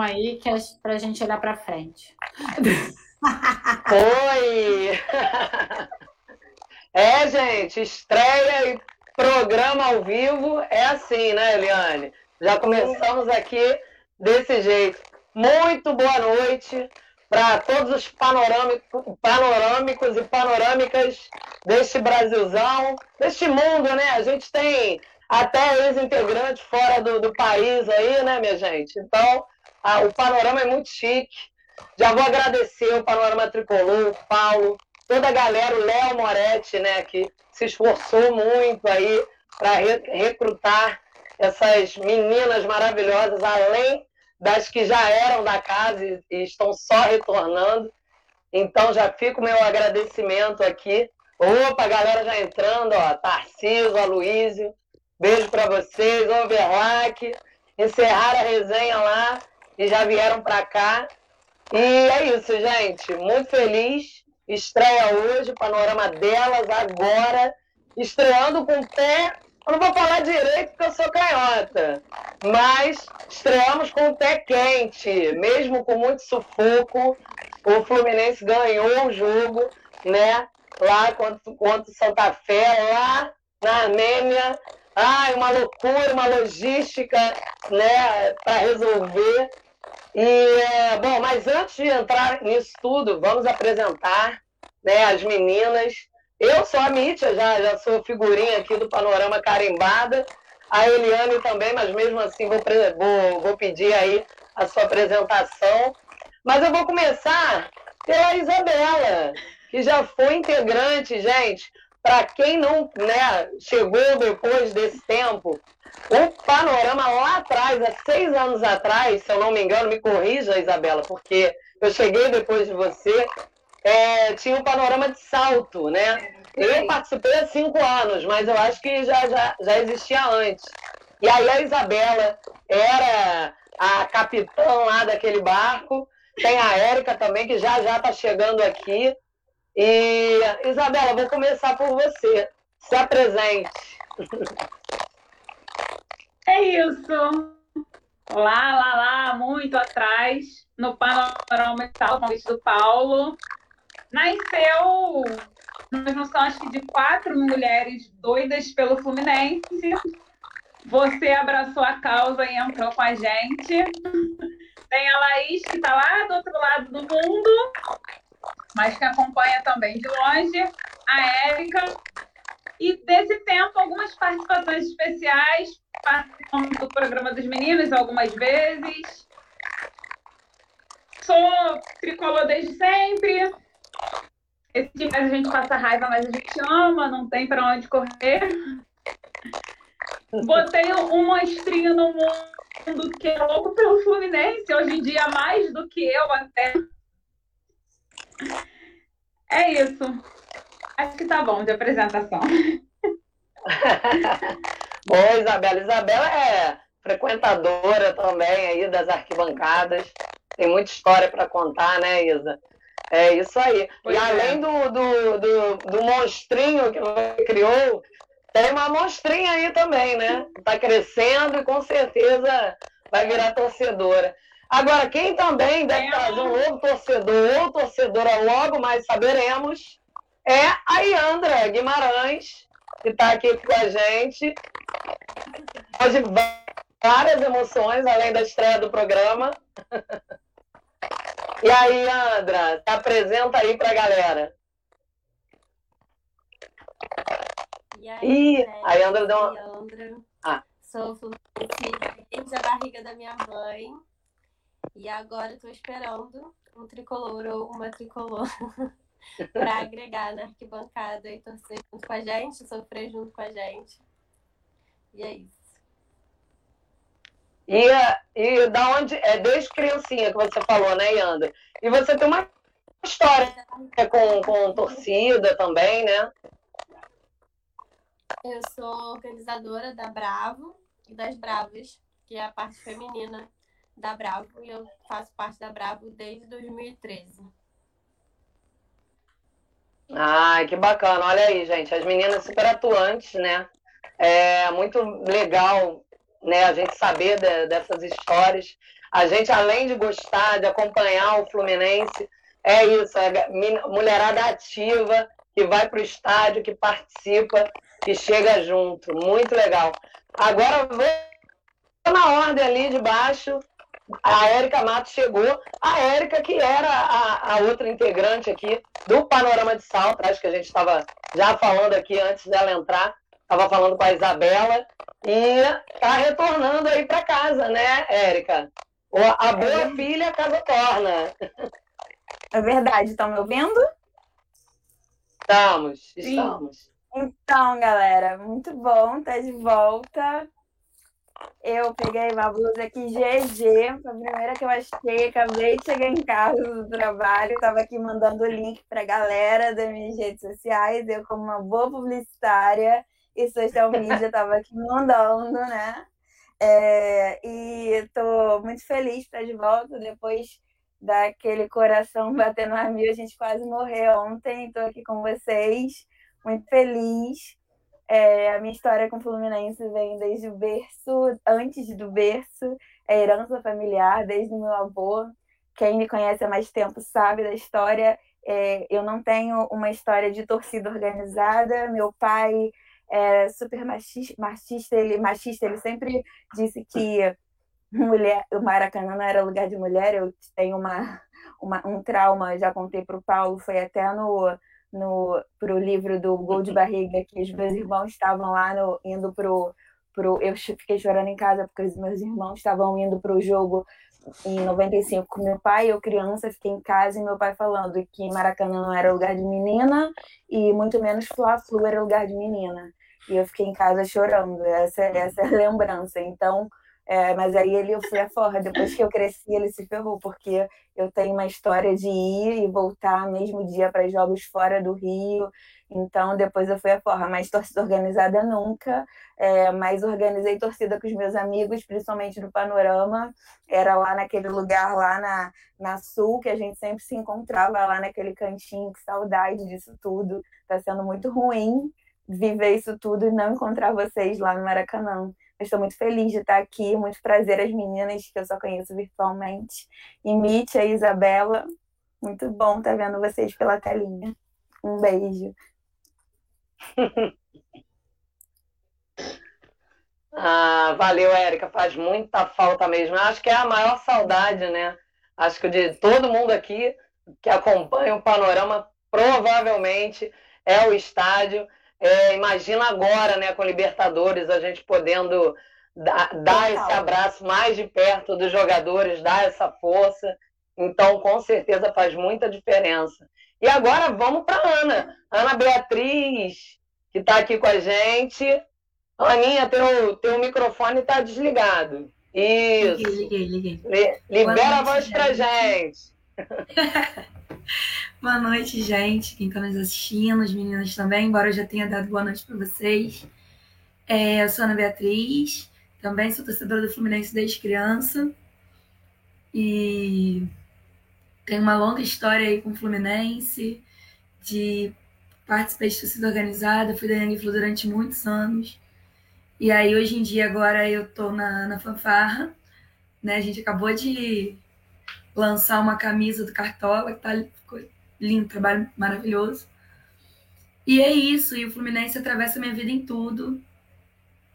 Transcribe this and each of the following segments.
aí que é para a gente olhar para frente. Oi! É, gente, estreia e programa ao vivo é assim, né, Eliane? Já começamos aqui desse jeito. Muito boa noite para todos os panorâmicos e panorâmicas deste Brasilzão, deste mundo, né? A gente tem até ex-integrantes fora do, do, país aí, né, minha gente? Então, a, o panorama é muito chique. Já vou agradecer o Panorama Tricolor, o Paulo, toda a galera, o Léo Moretti, né, que se esforçou muito aí para re recrutar essas meninas maravilhosas, além das que já eram da casa e, estão só retornando. Então já fica o meu agradecimento aqui. Opa, a galera já entrando, ó, Tarcísio, Aloísio, beijo para vocês, Overlack, encerraram a resenha lá e já vieram para cá. E é isso, gente, muito feliz, estreia hoje, panorama delas agora, estreando com o pé eu não vou falar direito porque eu sou canhota, mas estreamos com o pé quente, mesmo com muito sufoco. O Fluminense ganhou o jogo, né? Lá contra, contra o Santa Fé, lá na Armênia. Ai, uma loucura, uma logística, né, para resolver. E, bom, mas antes de entrar nisso tudo, vamos apresentar né, as meninas eu sou a Mítia, já, já sou figurinha aqui do Panorama Carimbada. A Eliane também, mas mesmo assim vou, vou, vou pedir aí a sua apresentação. Mas eu vou começar pela Isabela, que já foi integrante, gente. Para quem não né, chegou depois desse tempo, o panorama lá atrás, há seis anos atrás, se eu não me engano, me corrija, Isabela, porque eu cheguei depois de você, é, tinha um panorama de salto, né? Eu participei há cinco anos, mas eu acho que já, já, já existia antes. E aí a Isabela era a capitã lá daquele barco. Tem a Érica também, que já já está chegando aqui. E, Isabela, vou começar por você. Se apresente. É isso. Lá, lá, lá, muito atrás, no panorama convite do Paulo nasceu uma junção, acho que de quatro mulheres doidas pelo Fluminense. Você abraçou a causa e entrou com a gente. Tem a Laís, que está lá do outro lado do mundo, mas que acompanha também de longe. A Érica. E desse tempo, algumas participações especiais, participando do programa dos meninos algumas vezes. Sou tricolor desde sempre, esse tipo a gente passa raiva, mas a gente ama, não tem para onde correr. Botei um monstrinho no mundo que é louco pelo Fluminense, hoje em dia mais do que eu até. É isso. Acho que tá bom de apresentação. Bom, Isabela. Isabela é frequentadora também aí das arquibancadas. Tem muita história para contar, né, Isa? É isso aí. Pois e é. além do, do, do, do, monstrinho que você criou, tem uma monstrinha aí também, né? Está crescendo e com certeza vai virar torcedora. Agora, quem também deve trazer um novo torcedor ou torcedora logo mais saberemos é a Iandra Guimarães, que está aqui com a gente. Hoje várias emoções, além da estreia do programa. E aí, Andra, se apresenta aí pra galera. E aí, Ih, aí Andra deu uma. Andra. Ah. Sou fluminense desde a barriga da minha mãe. E agora estou esperando um tricolor ou uma tricolor para agregar na arquibancada e torcer junto com a gente, sofrer junto com a gente. E é isso. E, e da onde. É desde criancinha que você falou, né, Yanda? E você tem uma história com, com torcida também, né? Eu sou organizadora da Bravo e das Bravas, que é a parte feminina da Bravo, e eu faço parte da Bravo desde 2013. Ai, que bacana. Olha aí, gente, as meninas super atuantes, né? É muito legal né, a gente saber de, dessas histórias. A gente, além de gostar, de acompanhar o Fluminense, é isso, é mulherada ativa, que vai para o estádio, que participa, que chega junto. Muito legal. Agora vou na ordem ali de baixo. A Érica Matos chegou. A Érica, que era a, a, outra integrante aqui do Panorama de Salto, acho que a gente estava já falando aqui antes dela entrar, estava falando com a Isabela, e está retornando aí para casa, né, Érica? A boa é. filha, casa torna. É verdade, estão me ouvindo? Estamos, estamos. Então, galera, muito bom estar de volta. Eu peguei uma blusa aqui GG, foi a primeira que eu achei, acabei de chegar em casa do trabalho, estava aqui mandando o link para a galera das minhas redes sociais, eu como uma boa publicitária e social media estava aqui mandando, né? É, e estou muito feliz estar de volta depois daquele coração batendo a mil, a gente quase morreu ontem, estou aqui com vocês, muito feliz. É, a minha história com o Fluminense vem desde o berço, antes do berço, é herança familiar, desde o meu avô. Quem me conhece há mais tempo sabe da história. É, eu não tenho uma história de torcida organizada. Meu pai é super machista, machista, ele, machista, ele sempre disse que mulher, o Maracanã não era lugar de mulher. Eu tenho uma, uma um trauma, já contei para o Paulo, foi até no no pro livro do Gol de Barriga, que os meus irmãos estavam lá no, indo pro, pro. Eu fiquei chorando em casa porque os meus irmãos estavam indo pro jogo em 95 com meu pai, eu criança, fiquei em casa e meu pai falando que Maracanã não era lugar de menina e muito menos Fla-Flu era lugar de menina. E eu fiquei em casa chorando, essa, essa é a lembrança. Então, é, mas aí ele eu fui a forra. Depois que eu cresci, ele se ferrou, porque eu tenho uma história de ir e voltar mesmo dia para jogos fora do Rio. Então, depois eu fui a forra. Mas torcida organizada nunca. É, mas organizei torcida com os meus amigos, principalmente no Panorama. Era lá naquele lugar, lá na, na Sul, que a gente sempre se encontrava, lá naquele cantinho. Que saudade disso tudo. Está sendo muito ruim viver isso tudo e não encontrar vocês lá no Maracanã. Estou muito feliz de estar aqui, muito prazer as meninas que eu só conheço virtualmente. E Mitch, a Isabela, muito bom estar vendo vocês pela telinha. Um beijo. ah, valeu, Érica. Faz muita falta mesmo. Acho que é a maior saudade, né? Acho que de todo mundo aqui que acompanha o panorama, provavelmente é o estádio. É, imagina agora, né, com Libertadores, a gente podendo dar, dar esse abraço mais de perto dos jogadores, dar essa força. Então, com certeza faz muita diferença. E agora vamos para Ana. Ana Beatriz, que está aqui com a gente. Aninha, teu, teu microfone está desligado. Isso. Liguei, liguei, liguei. libera a voz para gente. boa noite, gente. Quem está nos assistindo, as meninas também, embora eu já tenha dado boa noite para vocês. É, eu sou Ana Beatriz, também sou torcedora do Fluminense desde criança. E tenho uma longa história aí com o Fluminense, de participei de torcida organizada, fui da Young Flu durante muitos anos. E aí, hoje em dia, agora eu tô na, na fanfarra, né? A gente acabou de lançar uma camisa do Cartola, que tá lindo, trabalho maravilhoso. E é isso, e o Fluminense atravessa minha vida em tudo.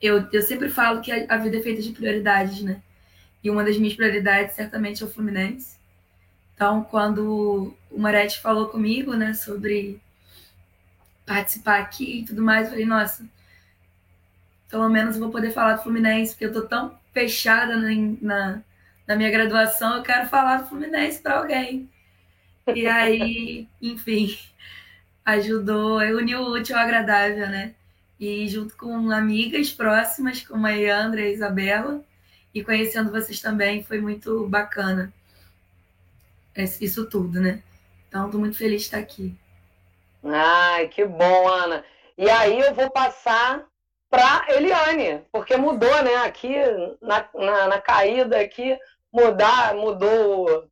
Eu, eu sempre falo que a, a vida é feita de prioridades, né? E uma das minhas prioridades certamente é o Fluminense. Então, quando o Moretti falou comigo, né, sobre participar aqui e tudo mais, eu falei, nossa, pelo menos eu vou poder falar do Fluminense, porque eu tô tão fechada na, na, na minha graduação, eu quero falar do Fluminense para alguém. E aí, enfim, ajudou, uniu o útil ao agradável, né? E junto com amigas próximas, como a Yandra e a Isabela, e conhecendo vocês também, foi muito bacana isso tudo, né? Então, estou muito feliz de estar aqui. Ai, que bom, Ana. E aí eu vou passar para Eliane, porque mudou, né? Aqui na, na, na caída aqui mudar, mudou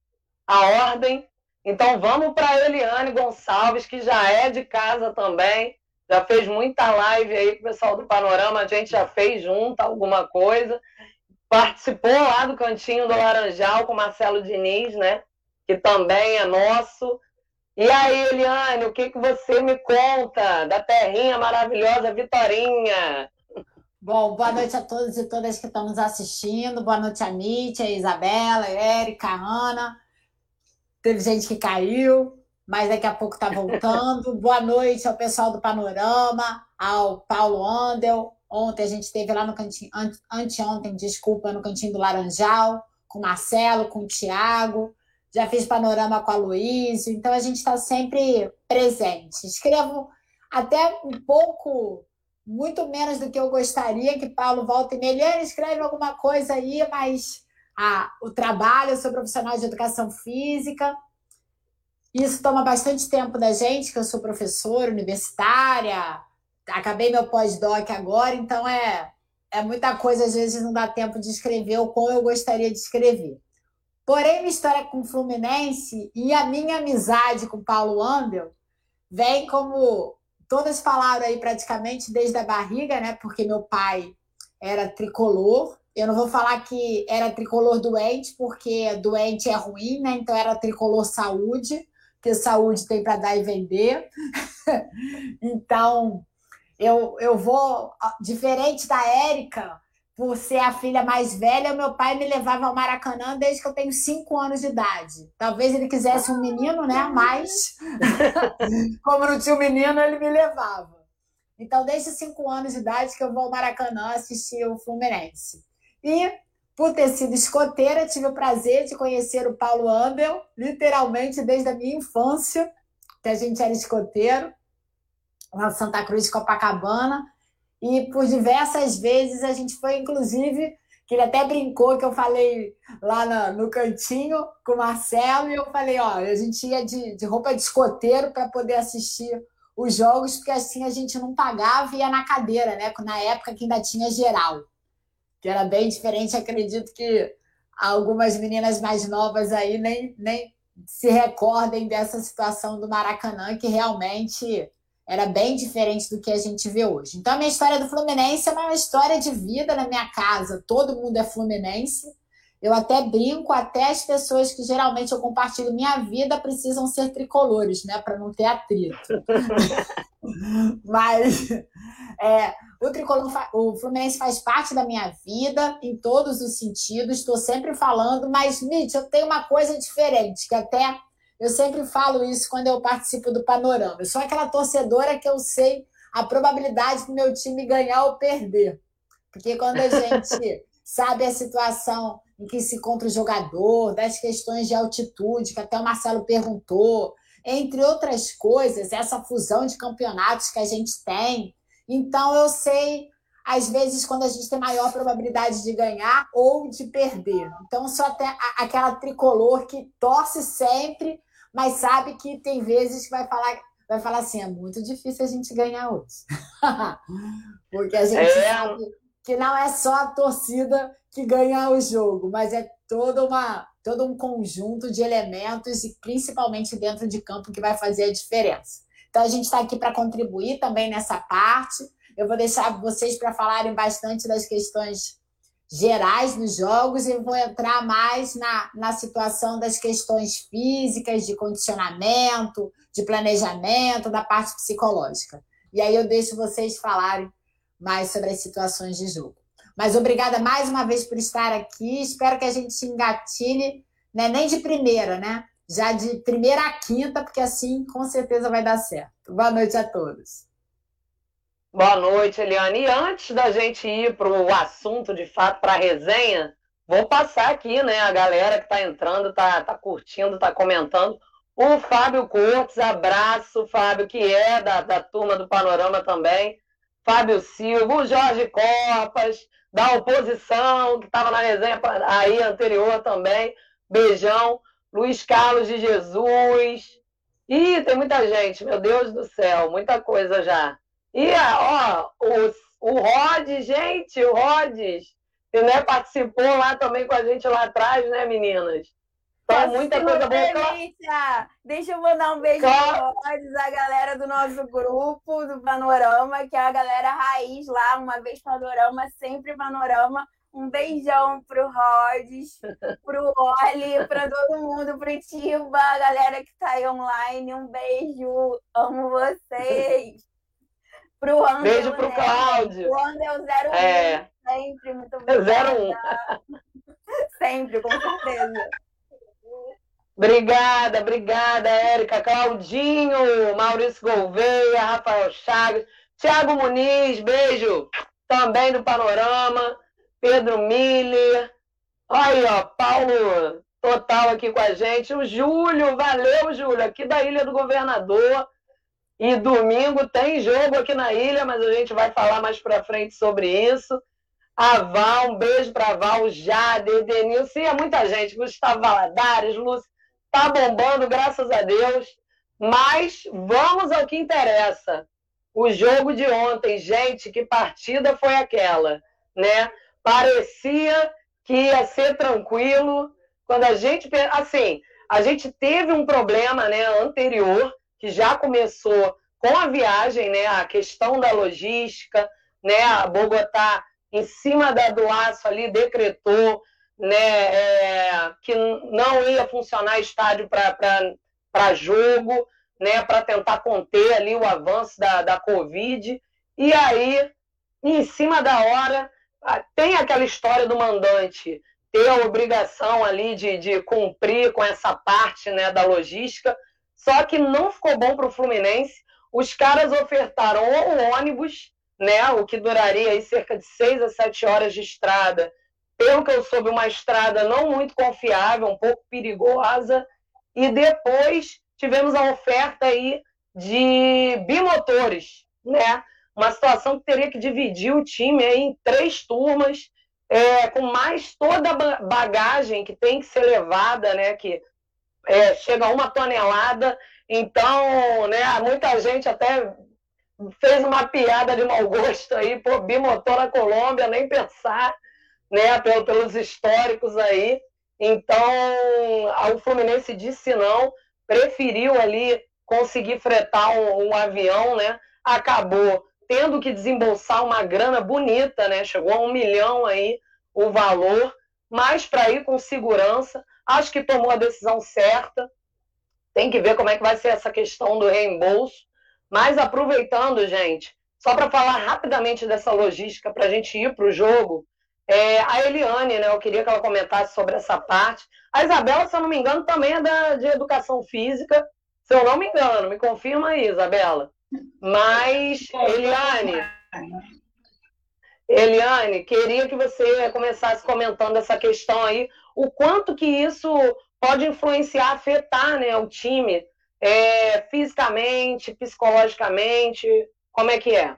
a ordem. Então vamos para Eliane Gonçalves, que já é de casa também, já fez muita live aí com o pessoal do Panorama, a gente já fez junto alguma coisa. participou lá do Cantinho do Laranjal com Marcelo Diniz, né? Que também é nosso. E aí, Eliane, o que, que você me conta da terrinha maravilhosa Vitorinha? Bom, boa noite a todos e todas que estão nos assistindo. Boa noite a Mítia, a Isabela, a Érica, a Ana. Teve gente que caiu, mas daqui a pouco está voltando. boa noite ao pessoal do Panorama, ao Paulo Andel. Ontem a gente esteve lá no cantinho, anteontem, desculpa, no cantinho do Laranjal, com o Marcelo, com o Tiago já fiz panorama com a Luísa, então a gente está sempre presente. Escrevo até um pouco, muito menos do que eu gostaria que Paulo volte e Meliane escreve alguma coisa aí, mas ah, o trabalho, eu sou profissional de educação física, isso toma bastante tempo da gente, que eu sou professora universitária, acabei meu pós-doc agora, então é, é muita coisa, às vezes não dá tempo de escrever o como eu gostaria de escrever. Porém, minha história com o Fluminense e a minha amizade com Paulo Ambel vem como todas falaram aí praticamente desde a barriga, né? Porque meu pai era tricolor. Eu não vou falar que era tricolor doente, porque doente é ruim, né? Então era tricolor saúde, que saúde tem para dar e vender. então, eu, eu vou, diferente da Érica, por ser a filha mais velha, meu pai me levava ao Maracanã desde que eu tenho cinco anos de idade. Talvez ele quisesse um menino, né? Mas, como não tinha um menino, ele me levava. Então, desde cinco anos de idade que eu vou ao Maracanã assistir o Fluminense. E, por ter sido escoteira, tive o prazer de conhecer o Paulo Ambel, literalmente desde a minha infância, que a gente era escoteiro, lá Santa Cruz de Copacabana. E por diversas vezes a gente foi, inclusive, que ele até brincou que eu falei lá no, no cantinho com o Marcelo, e eu falei, ó, a gente ia de, de roupa de escoteiro para poder assistir os jogos, porque assim a gente não pagava e ia na cadeira, né? Na época que ainda tinha geral, que era bem diferente. Acredito que algumas meninas mais novas aí nem, nem se recordem dessa situação do Maracanã, que realmente era bem diferente do que a gente vê hoje. Então, a minha história do Fluminense é uma história de vida na minha casa. Todo mundo é fluminense. Eu até brinco, até as pessoas que geralmente eu compartilho minha vida precisam ser tricolores, né? Para não ter atrito. Mas é, o tricolor, o Fluminense faz parte da minha vida em todos os sentidos. Estou sempre falando, mas Mitch, eu tenho uma coisa diferente que até eu sempre falo isso quando eu participo do Panorama. Eu sou aquela torcedora que eu sei a probabilidade do meu time ganhar ou perder. Porque quando a gente sabe a situação em que se encontra o jogador, das questões de altitude, que até o Marcelo perguntou, entre outras coisas, essa fusão de campeonatos que a gente tem. Então, eu sei, às vezes, quando a gente tem maior probabilidade de ganhar ou de perder. Então, sou até aquela tricolor que torce sempre mas sabe que tem vezes que vai falar, vai falar assim, é muito difícil a gente ganhar hoje. Porque a gente é. sabe que não é só a torcida que ganha o jogo, mas é toda uma, todo um conjunto de elementos, e principalmente dentro de campo, que vai fazer a diferença. Então, a gente está aqui para contribuir também nessa parte. Eu vou deixar vocês para falarem bastante das questões gerais dos jogos e vou entrar mais na, na situação das questões físicas, de condicionamento, de planejamento, da parte psicológica. E aí eu deixo vocês falarem mais sobre as situações de jogo. Mas obrigada mais uma vez por estar aqui. Espero que a gente engatilhe, né? nem de primeira, né? Já de primeira a quinta, porque assim com certeza vai dar certo. Boa noite a todos. Boa noite, Eliane. E antes da gente ir para o assunto, de fato, para a resenha, vou passar aqui, né? A galera que está entrando, está tá curtindo, está comentando. O Fábio Cortes, abraço, Fábio, que é da, da turma do Panorama também. Fábio Silva, o Jorge Copas, da oposição, que estava na resenha aí anterior também. Beijão. Luiz Carlos de Jesus. Ih, tem muita gente, meu Deus do céu, muita coisa já. E, ó, o, o Rhodes, gente, o Rhodes, que né, participou lá também com a gente lá atrás, né, meninas? Então, muita coisa boa. Deixa eu mandar um beijo claro. para Rhodes, a galera do nosso grupo, do Panorama, que é a galera raiz lá, uma vez Panorama, sempre Panorama. Um beijão pro Rods, pro Oli, pra todo mundo, pro Tiba, a galera que tá aí online. Um beijo, amo vocês. Pro Andel, Beijo pro né? Cláudio. O Andel 01, É. sempre, muito obrigada. 01. Sempre, com certeza. Obrigada, obrigada, Érica, Claudinho, Maurício Gouveia, Rafael Chagas, Tiago Muniz, beijo também do Panorama, Pedro Miller, aí, ó, Paulo Total aqui com a gente, o Júlio, valeu, Júlio, aqui da Ilha do Governador. E domingo tem jogo aqui na ilha, mas a gente vai falar mais pra frente sobre isso. A Val, um beijo pra Val, Jade, Edenilson, e é muita gente, Gustavo Valadares, Lúcio, tá bombando, graças a Deus. Mas vamos ao que interessa. O jogo de ontem, gente, que partida foi aquela, né? Parecia que ia ser tranquilo. Quando a gente, assim, a gente teve um problema, né, anterior, que já começou com a viagem, né, a questão da logística, né, a Bogotá em cima da, do aço ali decretou né, é, que não ia funcionar estádio para jogo, né, para tentar conter ali o avanço da, da Covid. E aí, em cima da hora, tem aquela história do mandante ter a obrigação ali de, de cumprir com essa parte né, da logística, só que não ficou bom para o Fluminense. Os caras ofertaram o ônibus, né, o que duraria aí cerca de seis a sete horas de estrada, pelo que eu soube, uma estrada não muito confiável, um pouco perigosa, e depois tivemos a oferta aí de bimotores, né? Uma situação que teria que dividir o time aí em três turmas, é, com mais toda a bagagem que tem que ser levada, né? Que é, chega a uma tonelada. Então, né? Muita gente até fez uma piada de mau gosto aí, pô, bimotor na Colômbia, nem pensar né, pelos históricos aí. Então, o Fluminense disse não, preferiu ali conseguir fretar um, um, avião, né? Acabou tendo que desembolsar uma grana bonita, né? Chegou a um milhão aí o valor, mas para ir com segurança, acho que tomou a decisão certa. Tem que ver como é que vai ser essa questão do reembolso. Mas aproveitando, gente, só para falar rapidamente dessa logística para a gente ir para o jogo, é, a Eliane, né, eu queria que ela comentasse sobre essa parte. A Isabela, se eu não me engano, também é da, de educação física. Se eu não me engano, me confirma aí, Isabela. Mas, Eliane, Eliane, queria que você começasse comentando essa questão aí, o quanto que isso pode influenciar, afetar né, o time é, fisicamente, psicologicamente, como é que é?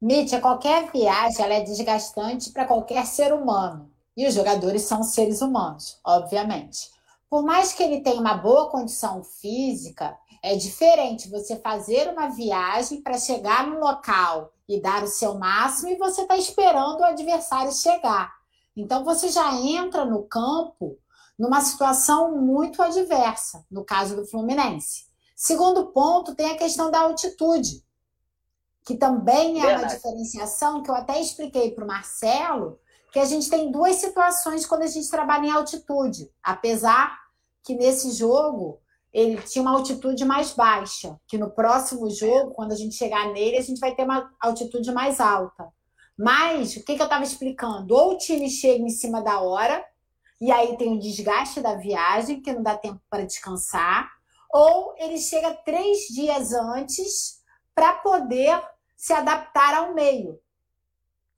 Mítia, qualquer viagem ela é desgastante para qualquer ser humano. E os jogadores são seres humanos, obviamente. Por mais que ele tenha uma boa condição física, é diferente você fazer uma viagem para chegar no local e dar o seu máximo e você está esperando o adversário chegar. Então você já entra no campo numa situação muito adversa, no caso do Fluminense. Segundo ponto, tem a questão da altitude que também é Verdade. uma diferenciação que eu até expliquei para o Marcelo, que a gente tem duas situações quando a gente trabalha em altitude, apesar que nesse jogo ele tinha uma altitude mais baixa, que no próximo jogo, quando a gente chegar nele, a gente vai ter uma altitude mais alta. Mas o que, que eu estava explicando? Ou o time chega em cima da hora, e aí tem o desgaste da viagem, que não dá tempo para descansar, ou ele chega três dias antes para poder se adaptar ao meio,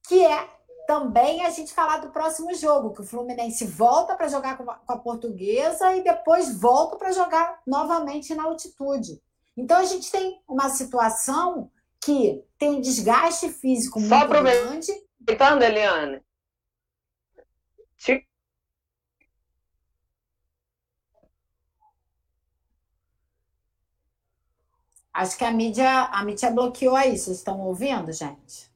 que é também a gente falar do próximo jogo, que o Fluminense volta para jogar com a portuguesa e depois volta para jogar novamente na altitude. Então a gente tem uma situação que tem um desgaste físico Só muito grande. Aproveitando, Eliane. Acho que a mídia, a mídia bloqueou aí. Vocês estão ouvindo, gente?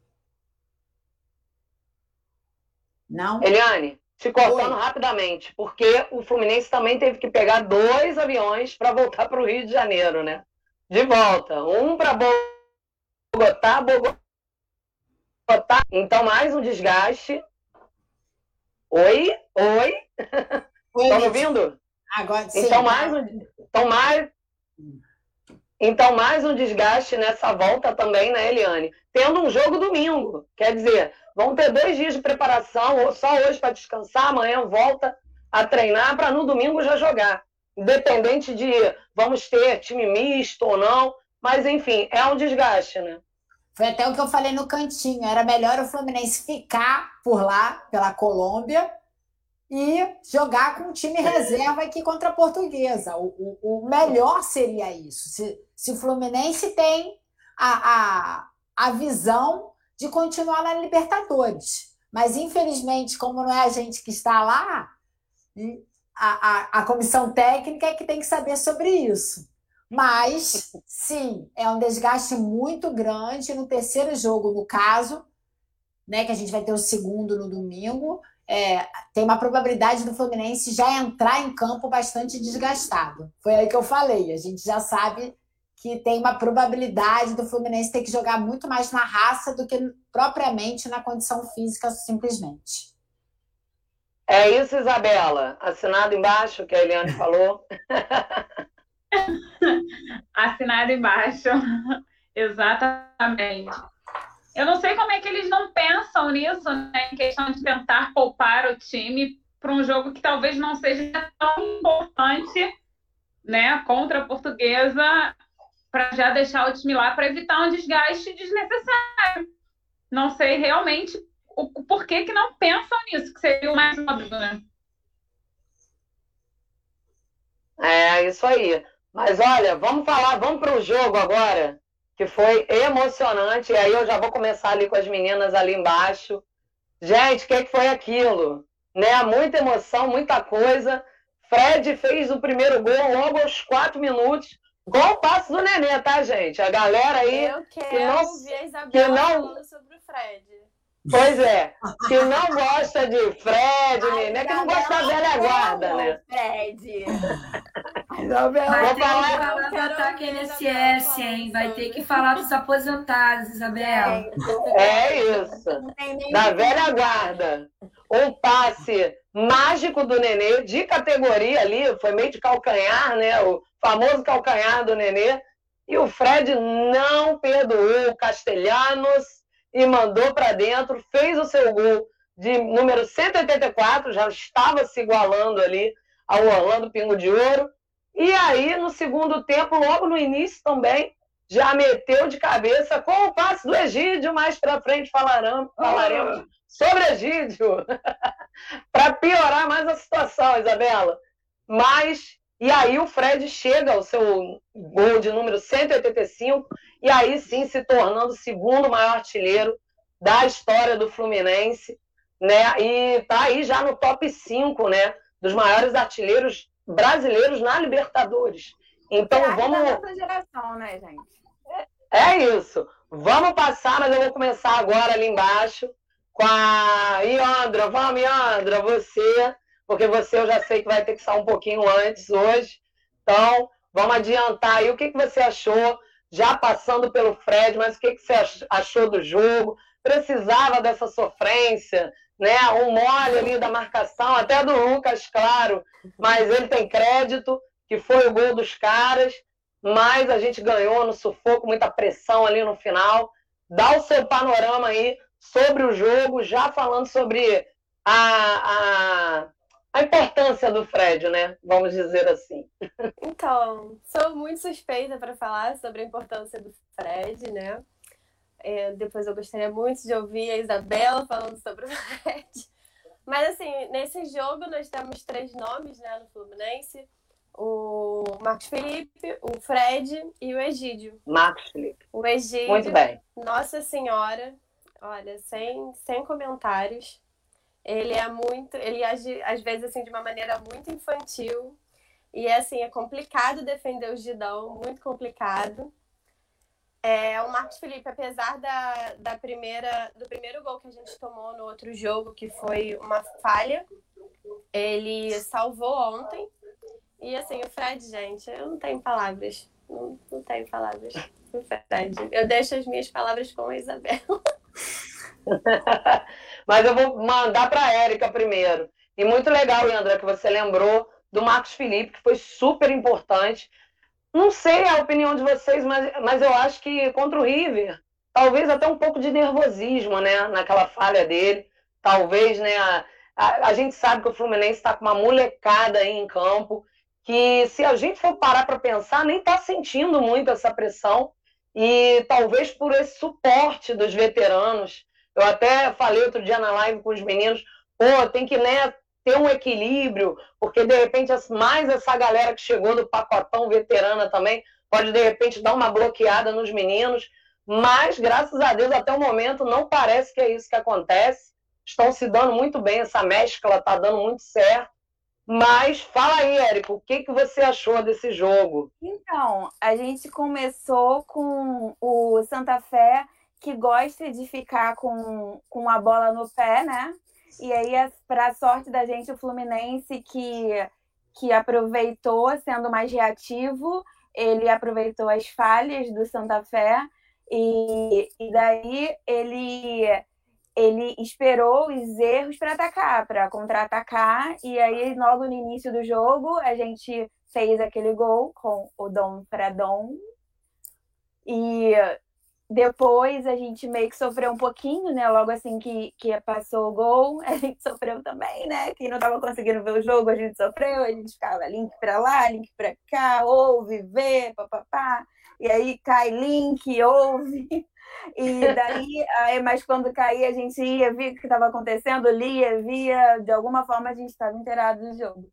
Não? Eliane, te cortando Oi. rapidamente, porque o Fluminense também teve que pegar dois aviões para voltar para o Rio de Janeiro, né? De volta. Um para Bogotá, Bogotá. Então, mais um desgaste. Oi? Oi? Estão me ouvindo? Agora, sim. Então mais, um, então, mais, então, mais um desgaste nessa volta também, né, Eliane? Tendo um jogo domingo. Quer dizer, vão ter dois dias de preparação, só hoje para descansar, amanhã volta a treinar para no domingo já jogar. Independente de vamos ter time misto ou não, mas enfim, é um desgaste, né? Foi até o que eu falei no cantinho. Era melhor o Fluminense ficar por lá, pela Colômbia, e jogar com o time reserva aqui contra a Portuguesa. O, o, o melhor seria isso. Se, se o Fluminense tem a, a, a visão de continuar na Libertadores. Mas, infelizmente, como não é a gente que está lá, a, a, a comissão técnica é que tem que saber sobre isso. Mas, sim, é um desgaste muito grande no terceiro jogo, no caso, né, que a gente vai ter o segundo no domingo. É, tem uma probabilidade do Fluminense já entrar em campo bastante desgastado. Foi aí que eu falei. A gente já sabe que tem uma probabilidade do Fluminense ter que jogar muito mais na raça do que propriamente na condição física, simplesmente. É isso, Isabela. Assinado embaixo que a Eliane falou. Assinado embaixo. Exatamente. Eu não sei como é que eles não pensam nisso, né, em questão de tentar poupar o time para um jogo que talvez não seja tão importante, né, contra a Portuguesa, para já deixar o time lá para evitar um desgaste desnecessário. Não sei realmente o, porquê que não pensam nisso, que seria o mais óbvio, né? É, isso aí. Mas olha, vamos falar, vamos para o jogo agora, que foi emocionante. E aí eu já vou começar ali com as meninas ali embaixo. Gente, o que, que foi aquilo? Né? Muita emoção, muita coisa. Fred fez o primeiro gol logo aos quatro minutos. Gol passo do Nenê, tá, gente? A galera aí. Eu quero que não- ouvir a Isabela que não- falando sobre o Fred. Pois é, que não gosta de Fred, Nenê, que não gosta da velha guarda, né? Fred. Isabela, Vai ter que falar- falar do Quero ataque ouvir a NSS, Isabela hein? Vai ter que falar dos aposentados, Isabela. É isso. Tem nem da velha guarda. Um passe mágico do Nenê, de categoria ali, foi meio de calcanhar, né? O famoso calcanhar do Nenê. E o Fred não perdoou o Castelhanos e mandou para dentro, fez o seu gol de número 184, já estava se igualando ali ao Orlando Pingo de Ouro. E aí, no segundo tempo, logo no início também, já meteu de cabeça com o passe do Egídio, mais para frente falarão, falaremos sobre Egídio, para piorar mais a situação, Isabela. Mas, e aí o Fred chega ao seu gol de número 185, e aí sim se tornando o segundo maior artilheiro da história do Fluminense, né? E tá aí já no top 5, né? Dos maiores artilheiros brasileiros na Libertadores. Então Craque vamos. da geração, né, gente? É isso. Vamos passar, mas eu vou começar agora ali embaixo com a Iandra. Vamos, Iandra, você, porque você eu já sei que vai ter que sair um pouquinho antes hoje. Então, vamos adiantar aí. O que, que você achou, já passando pelo Fred, mas o que, que você ach- achou do jogo? Precisava dessa sofrência, né? Um mole ali da marcação, até do Lucas, claro, mas ele tem crédito, que foi o gol dos caras mas a gente ganhou no sufoco, muita pressão ali no final. Dá o seu panorama aí sobre o jogo, já falando sobre a, a, a importância do Fred, né? Vamos dizer assim. Então, sou muito suspeita para falar sobre a importância do Fred, né? É, depois eu gostaria muito de ouvir a Isabela falando sobre o Fred. Mas, assim, nesse jogo nós temos três nomes, né, no Fluminense. O Marcos Felipe, o Fred e o Egídio. Marcos Felipe. O Egídio, Muito bem. Nossa Senhora, olha, sem, sem comentários. Ele é muito, ele age às vezes assim de uma maneira muito infantil. E assim, é complicado defender o Gidão, muito complicado. É, o Marcos Felipe, apesar da, da primeira, do primeiro gol que a gente tomou no outro jogo, que foi uma falha, ele salvou ontem. E assim, o Fred, gente, eu não tenho palavras. Não, não tenho palavras. O Fred. Eu deixo as minhas palavras com a Isabela. Mas eu vou mandar para a Érica primeiro. E muito legal, Leandra, que você lembrou do Marcos Felipe, que foi super importante. Não sei a opinião de vocês, mas, mas eu acho que contra o River, talvez até um pouco de nervosismo, né? Naquela falha dele. Talvez, né? A, a, a gente sabe que o Fluminense está com uma molecada aí em campo, que se a gente for parar para pensar, nem está sentindo muito essa pressão. E talvez por esse suporte dos veteranos. Eu até falei outro dia na live com os meninos, pô, tem que né, ter um equilíbrio, porque de repente mais essa galera que chegou do pacotão veterana também pode de repente dar uma bloqueada nos meninos, mas graças a Deus até o momento não parece que é isso que acontece. Estão se dando muito bem, essa mescla está dando muito certo. Mas fala aí, Érico, o que, que você achou desse jogo? Então, a gente começou com o Santa Fé, que gosta de ficar com, com a bola no pé, né? E aí, é para sorte da gente, o Fluminense que, que aproveitou, sendo mais reativo, ele aproveitou as falhas do Santa Fé e, e daí ele ele esperou os erros para atacar, para contra-atacar, e aí logo no início do jogo a gente fez aquele gol com o Dom Dom E depois a gente meio que sofreu um pouquinho, né? Logo assim que, que passou o gol, a gente sofreu também, né? Quem não estava conseguindo ver o jogo, a gente sofreu, a gente ficava link para lá, link para cá, ouve, vê, papapá. E aí cai link, ouve. E daí, aí, mas quando caía, a gente ia, via o que estava acontecendo, lia, via, de alguma forma a gente estava inteirado do jogo.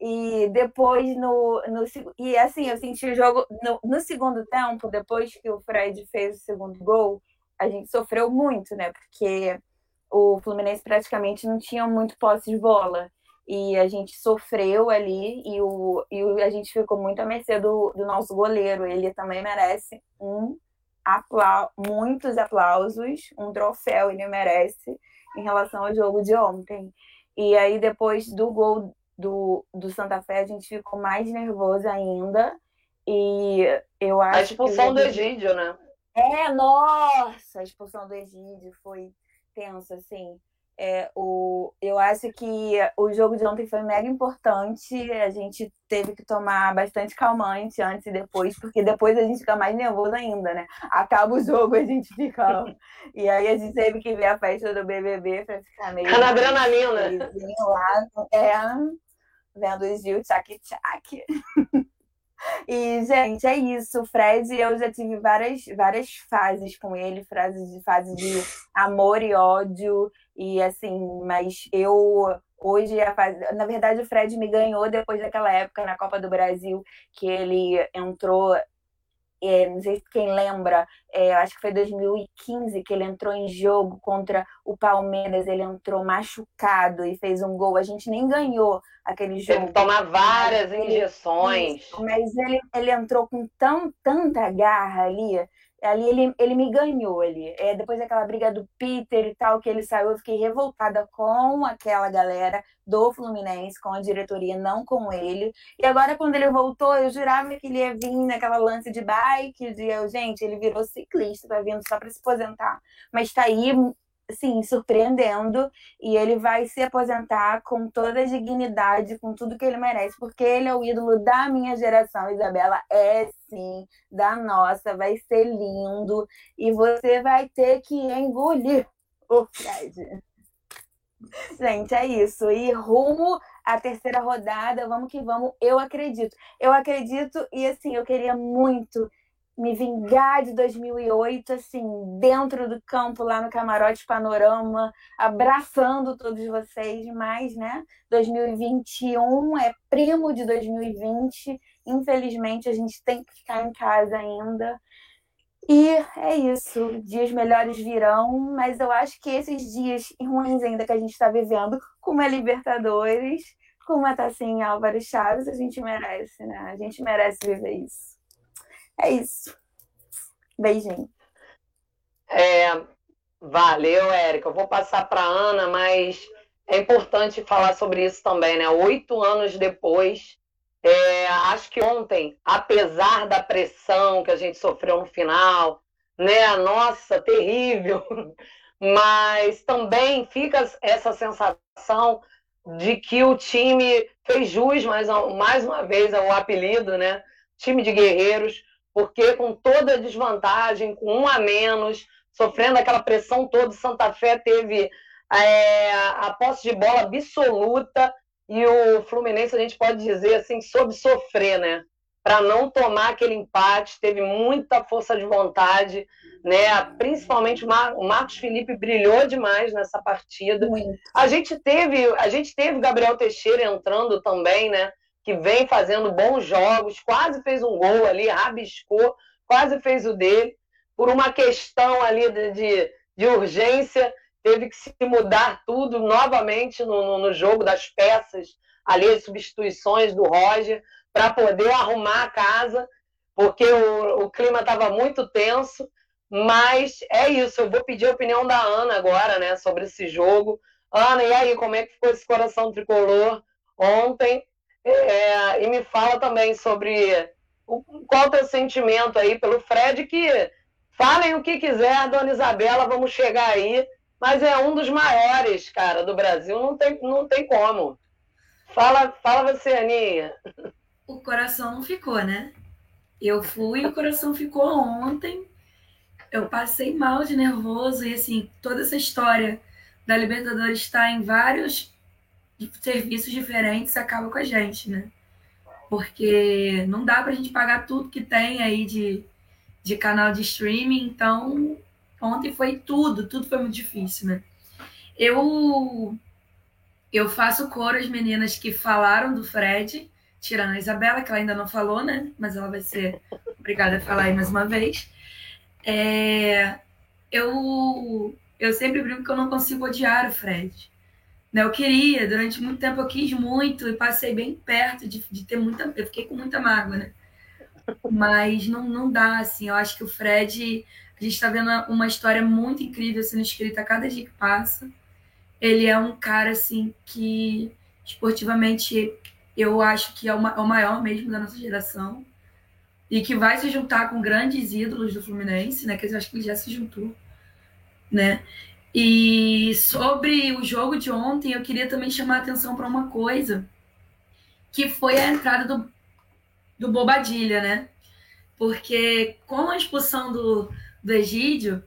E depois, no, no, e assim, eu senti o jogo no, no segundo tempo, depois que o Fred fez o segundo gol, a gente sofreu muito, né? Porque o Fluminense praticamente não tinha muito posse de bola. E a gente sofreu ali e, o, e o, a gente ficou muito à mercê do, do nosso goleiro. Ele também merece um apla muitos aplausos, um troféu ele merece em relação ao jogo de ontem. E aí, depois do gol do, do Santa Fé, a gente ficou mais nervoso ainda. E eu acho. A expulsão do Egídio, né? É, nossa! A expulsão do Egídio foi tenso, assim. É, o, eu acho que o jogo de ontem foi mega importante. A gente teve que tomar bastante calmante antes e depois, porque depois a gente fica mais nervoso ainda, né? Acaba o jogo, a gente fica. e aí a gente teve que ver a festa do BBB para ficar meio. Fica na adrenalina. Lá, é, vendo o Gil, tchac-tchac. E, gente, é isso. O Fred, eu já tive várias, várias fases com ele, fases de fase de amor e ódio. E assim, mas eu hoje a fase. Na verdade, o Fred me ganhou depois daquela época na Copa do Brasil, que ele entrou é, não sei quem lembra, é, acho que foi 2015 que ele entrou em jogo contra o Palmeiras, ele entrou machucado e fez um gol. A gente nem ganhou aquele jogo. Teve que tomar várias injeções. Mas ele, ele entrou com tão, tanta garra ali ali ele, ele me ganhou ali. É, depois daquela briga do Peter e tal, que ele saiu, eu fiquei revoltada com aquela galera do Fluminense, com a diretoria, não com ele. E agora, quando ele voltou, eu jurava que ele ia vir naquela lance de bike, de eu, gente, ele virou ciclista, tá vindo só para se aposentar. Mas tá aí assim, surpreendendo e ele vai se aposentar com toda a dignidade, com tudo que ele merece, porque ele é o ídolo da minha geração, Isabela, é sim, da nossa, vai ser lindo e você vai ter que engolir o Fred. Gente, é isso. E rumo à terceira rodada, vamos que vamos. Eu acredito. Eu acredito e assim, eu queria muito me vingar de 2008, assim, dentro do campo, lá no Camarote Panorama, abraçando todos vocês, mas, né, 2021 é primo de 2020, infelizmente a gente tem que ficar em casa ainda. E é isso, dias melhores virão, mas eu acho que esses dias ruins ainda que a gente está vivendo, como a Libertadores, como a Tacinha Álvaro Chaves, a gente merece, né? A gente merece viver isso. É isso. Beijinho. É, valeu, Érica. Eu vou passar para Ana, mas é importante falar sobre isso também, né? Oito anos depois, é, acho que ontem, apesar da pressão que a gente sofreu no final, né? Nossa, terrível. mas também fica essa sensação de que o time fez jus mais, mais uma vez ao apelido, né? Time de guerreiros, porque com toda a desvantagem, com um a menos, sofrendo aquela pressão toda, Santa Fé teve é, a posse de bola absoluta e o Fluminense, a gente pode dizer assim, soube sofrer, né? Para não tomar aquele empate, teve muita força de vontade, né? Principalmente o, Mar o Marcos Felipe brilhou demais nessa partida. Muito. A gente teve, a gente teve Gabriel Teixeira entrando também, né? Que vem fazendo bons jogos, quase fez um gol ali, rabiscou, quase fez o dele, por uma questão ali de, de, de urgência teve que se mudar tudo novamente no, no, no jogo das peças, ali as substituições do Roger, para poder arrumar a casa, porque o, o clima estava muito tenso. Mas é isso, eu vou pedir a opinião da Ana agora, né, sobre esse jogo. Ana, e aí, como é que ficou esse coração tricolor ontem? É, e me fala também sobre o, qual o teu sentimento aí pelo Fred, que falem o que quiser, Dona Isabela, vamos chegar aí mas é um dos maiores, cara, do Brasil. Não tem, não tem como. Fala, fala você, Aninha. O coração não ficou, né? Eu fui e o coração ficou ontem. Eu passei mal de nervoso e, assim, toda essa história da Libertadores estar em vários serviços diferentes acaba com a gente, né? Porque não dá pra gente pagar tudo que tem aí de, de canal de streaming, então Ontem foi tudo, tudo foi muito difícil, né? Eu eu faço coro às meninas que falaram do Fred, tirando a Isabela, que ela ainda não falou, né? Mas ela vai ser obrigada a falar aí mais uma vez. É, eu, eu sempre brinco que eu não consigo odiar o Fred. Né? Eu queria, durante muito tempo eu quis muito e passei bem perto de, de ter muita. Eu fiquei com muita mágoa, né? Mas não, não dá, assim. Eu acho que o Fred a gente está vendo uma história muito incrível sendo escrita a cada dia que passa. Ele é um cara, assim, que esportivamente eu acho que é o maior mesmo da nossa geração. E que vai se juntar com grandes ídolos do Fluminense, né? Que eu acho que ele já se juntou, né? E sobre o jogo de ontem, eu queria também chamar a atenção para uma coisa, que foi a entrada do, do Bobadilha, né? Porque com a expulsão do, do Egídio,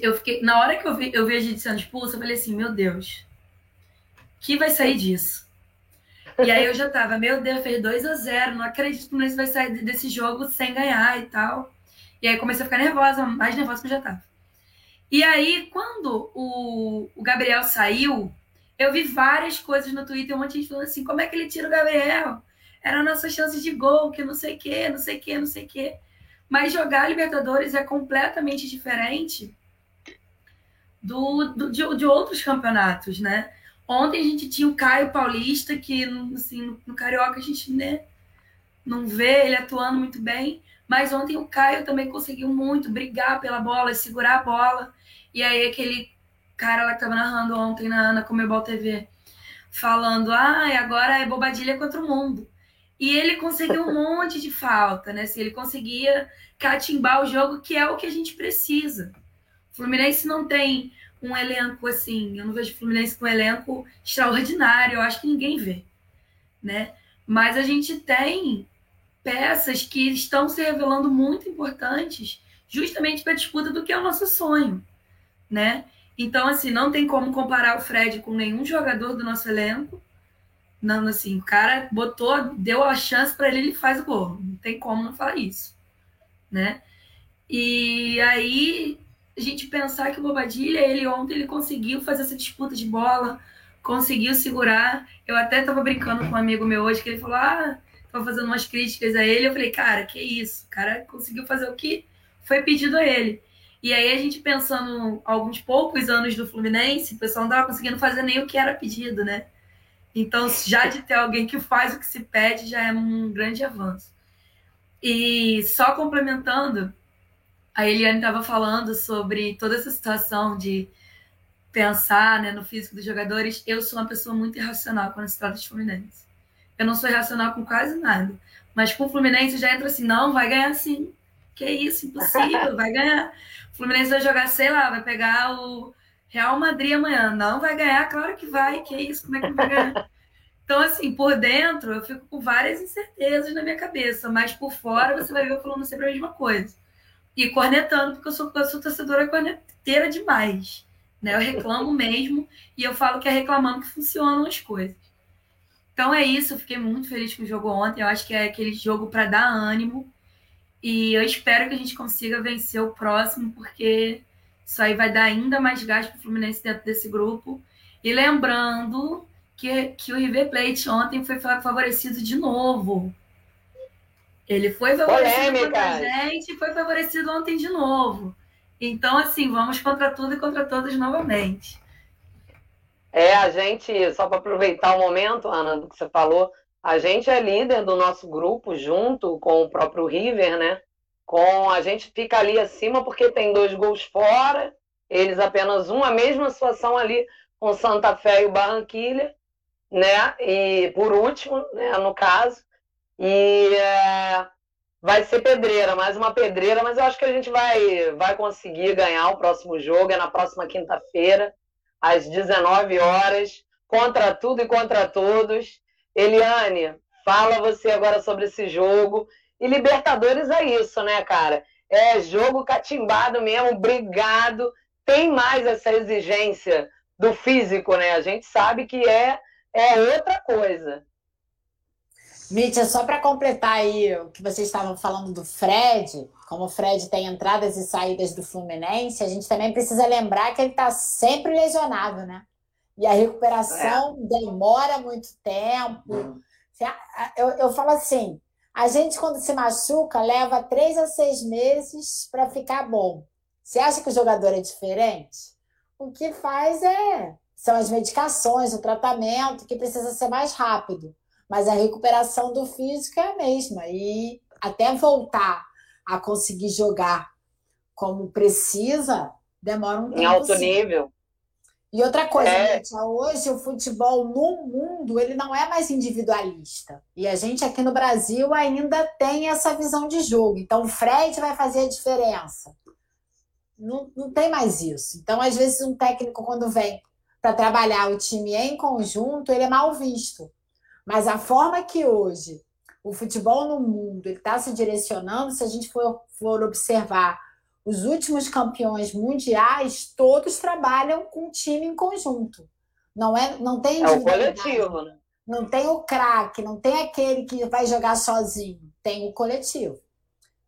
eu fiquei. Na hora que eu vi, eu vi Egídio sendo expulso, eu falei assim, meu Deus, que vai sair disso? E aí eu já tava, meu Deus, fez 2 a 0 não acredito que o vai sair desse jogo sem ganhar e tal. E aí comecei a ficar nervosa, mais nervosa que eu já tava. E aí, quando o, o Gabriel saiu, eu vi várias coisas no Twitter, um monte de gente falando assim, como é que ele tira o Gabriel? Era a nossa chance de gol, que não sei o quê, não sei o quê, não sei o quê. Mas jogar Libertadores é completamente diferente do, do de, de, outros campeonatos, né? Ontem a gente tinha o Caio Paulista, que assim, no, no Carioca a gente né, não vê ele atuando muito bem, mas ontem o Caio também conseguiu muito brigar pela bola, segurar a bola. E aí aquele cara lá que estava narrando ontem na, na Comebol TV, falando, ah, agora é bobadilha contra o mundo. E ele conseguiu um monte de falta, né? Assim, ele conseguia catimbar o jogo, que é o que a gente precisa. O Fluminense não tem um elenco assim, eu não vejo o Fluminense com um elenco extraordinário, eu acho que ninguém vê, né? Mas a gente tem peças que estão se revelando muito importantes, justamente para a disputa do que é o nosso sonho, né? Então, assim, não tem como comparar o Fred com nenhum jogador do nosso elenco, não, assim, o cara botou, deu a chance para ele, ele faz o gol. Não tem como não falar isso, né? E aí a gente pensar que o Bobadilha, ele ontem ele conseguiu fazer essa disputa de bola, conseguiu segurar. Eu até tava brincando com um amigo meu hoje que ele falou: "Ah, tava fazendo umas críticas a ele". Eu falei: "Cara, que isso? O cara conseguiu fazer o que foi pedido a ele". E aí a gente pensando alguns poucos anos do Fluminense, o pessoal não tava conseguindo fazer nem o que era pedido, né? Então, já de ter alguém que faz o que se pede já é um grande avanço. E só complementando, a Eliane estava falando sobre toda essa situação de pensar né, no físico dos jogadores. Eu sou uma pessoa muito irracional quando se trata de Fluminense. Eu não sou irracional com quase nada. Mas com o Fluminense já entra assim, não, vai ganhar sim. Que isso, impossível, vai ganhar. O Fluminense vai jogar, sei lá, vai pegar o Real Madrid amanhã. Não vai ganhar? Claro que vai. Que isso, como é que vai ganhar? Então, assim, por dentro eu fico com várias incertezas na minha cabeça, mas por fora você vai ver eu falando sempre a mesma coisa. E cornetando, porque eu sou, eu sou torcedora corneteira demais. Né? Eu reclamo mesmo e eu falo que é reclamando que funcionam as coisas. Então é isso, eu fiquei muito feliz com o jogo ontem. Eu acho que é aquele jogo para dar ânimo. E eu espero que a gente consiga vencer o próximo, porque isso aí vai dar ainda mais gás para o Fluminense dentro desse grupo. E lembrando que, que o River Plate ontem foi favorecido de novo. Ele foi favorecido contra a gente e foi favorecido ontem de novo. Então, assim, vamos contra tudo e contra todos novamente. É, a gente, só para aproveitar o momento, Ana, do que você falou, a gente é líder do nosso grupo, junto com o próprio River, né? Com a gente fica ali acima porque tem dois gols fora, eles apenas um, a mesma situação ali com Santa Fé e o Barranquilha né? E por último, né, no caso, e é, vai ser pedreira, mais uma pedreira, mas eu acho que a gente vai, vai conseguir ganhar o próximo jogo, é na próxima quinta-feira, às 19 horas, contra tudo e contra todos. Eliane, fala você agora sobre esse jogo. E Libertadores é isso, né, cara? É jogo catimbado mesmo, brigado. Tem mais essa exigência do físico, né? A gente sabe que é é outra coisa. Mítia, só para completar aí o que vocês estavam falando do Fred, como o Fred tem entradas e saídas do Fluminense, a gente também precisa lembrar que ele está sempre lesionado, né? E a recuperação é. demora muito tempo. Hum. Eu, eu falo assim: a gente, quando se machuca, leva três a seis meses para ficar bom. Você acha que o jogador é diferente? O que faz é são as medicações, o tratamento, que precisa ser mais rápido. Mas a recuperação do físico é a mesma. E até voltar a conseguir jogar como precisa, demora um tempo. Em alto nível. E outra coisa, é... gente, hoje o futebol no mundo ele não é mais individualista. E a gente aqui no Brasil ainda tem essa visão de jogo. Então o Fred vai fazer a diferença. Não, não tem mais isso. Então, às vezes, um técnico, quando vem para trabalhar o time em conjunto, ele é mal visto. Mas a forma que hoje o futebol no mundo está se direcionando, se a gente for, for observar os últimos campeões mundiais, todos trabalham com time em conjunto. Não é, não tem é o coletivo, né? Não tem o craque, não tem aquele que vai jogar sozinho, tem o coletivo.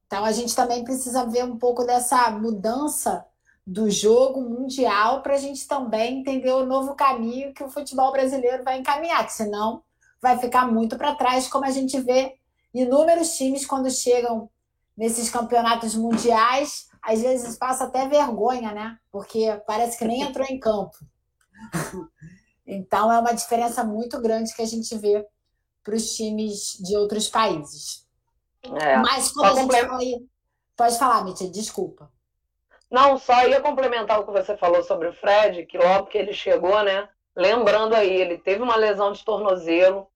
Então a gente também precisa ver um pouco dessa mudança do jogo mundial para a gente também entender o novo caminho que o futebol brasileiro vai encaminhar, que senão vai ficar muito para trás, como a gente vê inúmeros times quando chegam nesses campeonatos mundiais, às vezes passa até vergonha, né? Porque parece que nem entrou em campo. Então é uma diferença muito grande que a gente vê para os times de outros países. É. Mas quando a gente fala aí... Pode falar, Mítia, desculpa. Não, só ia complementar o que você falou sobre o Fred, que logo que ele chegou, né? Lembrando aí, ele teve uma lesão de tornozelo,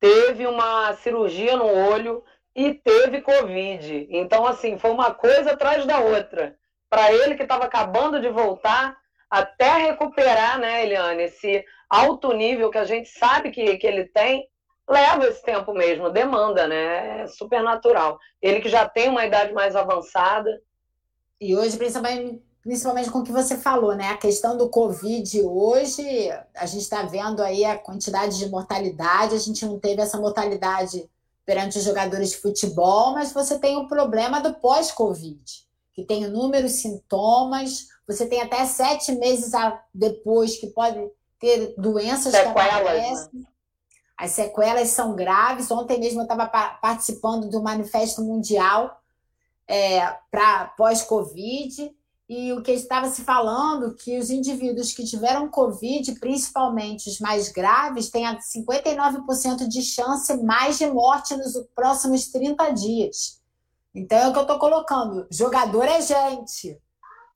teve uma cirurgia no olho e teve Covid. Então, assim, foi uma coisa atrás da outra. Para ele que estava acabando de voltar, até recuperar, né, Eliane, esse alto nível que a gente sabe que, que ele tem, leva esse tempo mesmo, demanda, né? É super natural. Ele que já tem uma idade mais avançada, e hoje, principalmente, principalmente com o que você falou, né? A questão do Covid hoje, a gente está vendo aí a quantidade de mortalidade, a gente não teve essa mortalidade perante os jogadores de futebol, mas você tem o problema do pós-Covid, que tem inúmeros sintomas, você tem até sete meses depois que pode ter doenças sequelas, que aparecem. Né? As sequelas são graves. Ontem mesmo eu estava participando do Manifesto Mundial é, para pós-Covid, e o que estava se falando que os indivíduos que tiveram Covid, principalmente os mais graves, têm 59% de chance mais de morte nos próximos 30 dias. Então é o que eu estou colocando. Jogador é gente.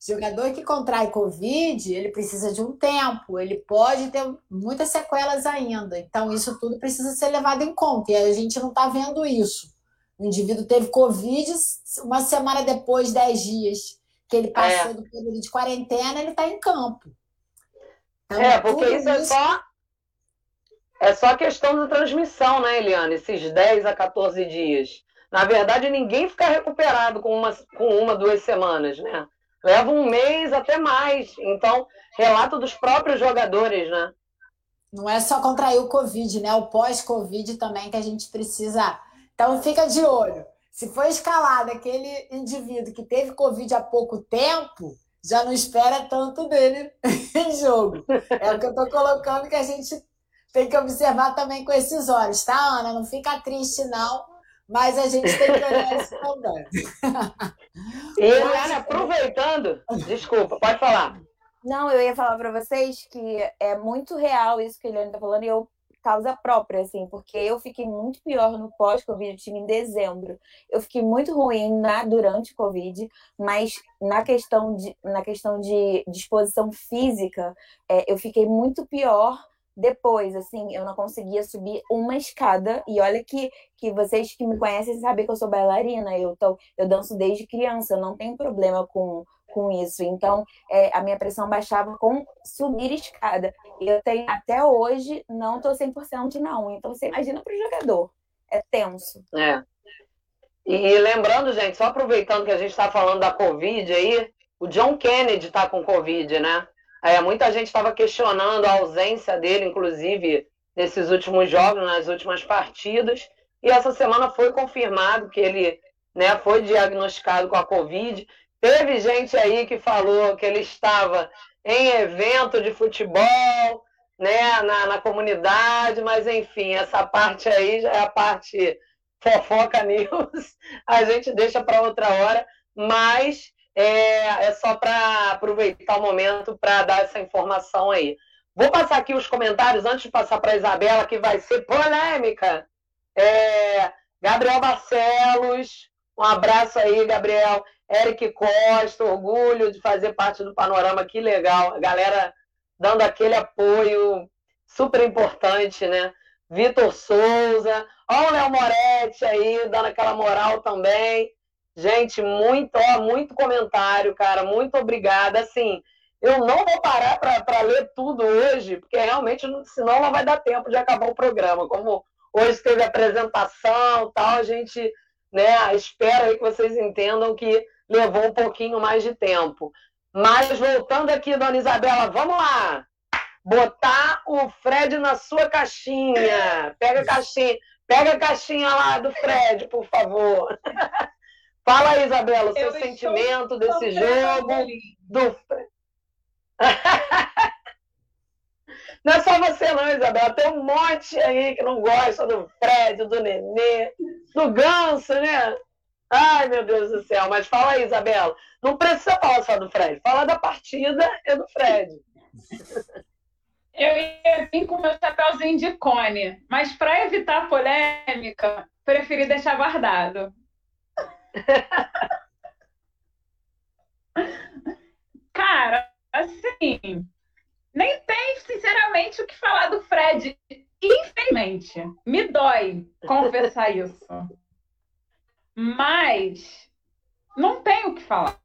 Jogador que contrai Covid, ele precisa de um tempo, ele pode ter muitas sequelas ainda. Então, isso tudo precisa ser levado em conta. E a gente não está vendo isso. O indivíduo teve Covid, uma semana depois, dez dias que ele passou é. do período de quarentena, ele está em campo. Então, é, porque isso, isso é só é só questão da transmissão, né, Eliane? Esses 10 a 14 dias. Na verdade, ninguém fica recuperado com uma, com uma, duas semanas, né? Leva um mês até mais. Então, relato dos próprios jogadores, né? Não é só contrair o Covid, né? O pós-Covid também que a gente precisa. Então, fica de olho. Se for escalado aquele indivíduo que teve Covid há pouco tempo, já não espera tanto dele em jogo. É o que eu estou colocando que a gente tem que observar também com esses olhos, tá, Ana? Não fica triste, não, mas a gente tem que olhar isso também. E, Eliane, aproveitando, desculpa, pode falar. Não, eu ia falar para vocês que é muito real isso que a Eliane está falando, e eu causa própria, assim, porque eu fiquei muito pior no pós-Covid, time em dezembro. Eu fiquei muito ruim na durante o Covid, mas na questão de, na questão de disposição física, é, eu fiquei muito pior depois, assim, eu não conseguia subir uma escada. E olha que, que vocês que me conhecem sabem que eu sou bailarina, eu, tô, eu danço desde criança, eu não tenho problema com, com isso. Então, é, a minha pressão baixava com subir escada. Eu tenho, até hoje, não tô 100% não. Então, você imagina para o jogador. É tenso. É. E, e lembrando, gente, só aproveitando que a gente está falando da Covid aí, o John Kennedy está com Covid, né? É, muita gente estava questionando a ausência dele, inclusive, nesses últimos jogos, nas últimas partidas. E essa semana foi confirmado que ele né, foi diagnosticado com a Covid. Teve gente aí que falou que ele estava em evento de futebol, né, na, na comunidade, mas enfim, essa parte aí já é a parte fofoca news, a gente deixa para outra hora, mas é, é só para aproveitar o momento para dar essa informação aí. Vou passar aqui os comentários antes de passar para a Isabela, que vai ser polêmica. É, Gabriel Barcelos, um abraço aí, Gabriel. Eric Costa, orgulho de fazer parte do panorama, que legal. A galera dando aquele apoio super importante, né? Vitor Souza, ó o Léo Moretti aí, dando aquela moral também. Gente, muito, ó, muito comentário, cara. Muito obrigada. Assim, eu não vou parar para ler tudo hoje, porque realmente, senão não vai dar tempo de acabar o programa. Como hoje teve apresentação tal, a gente né, espera aí que vocês entendam que levou um pouquinho mais de tempo. Mas voltando aqui, dona Isabela, vamos lá. Botar o Fred na sua caixinha. Pega a caixinha, pega a caixinha lá do Fred, por favor. Fala aí, Isabela, o seu eu sentimento desse jogo. Do... não é só você, não, Isabela. Tem um monte aí que não gosta do Fred, do Nenê, do Ganso, né? Ai, meu Deus do céu. Mas fala aí, Isabela. Não precisa falar só do Fred. Fala da partida e do Fred. Eu ia vir com meu chapéuzinho de cone, mas para evitar polêmica, preferi deixar guardado. Cara, assim, nem tem, sinceramente, o que falar do Fred. Infelizmente, me dói confessar isso. Mas não tem o que falar.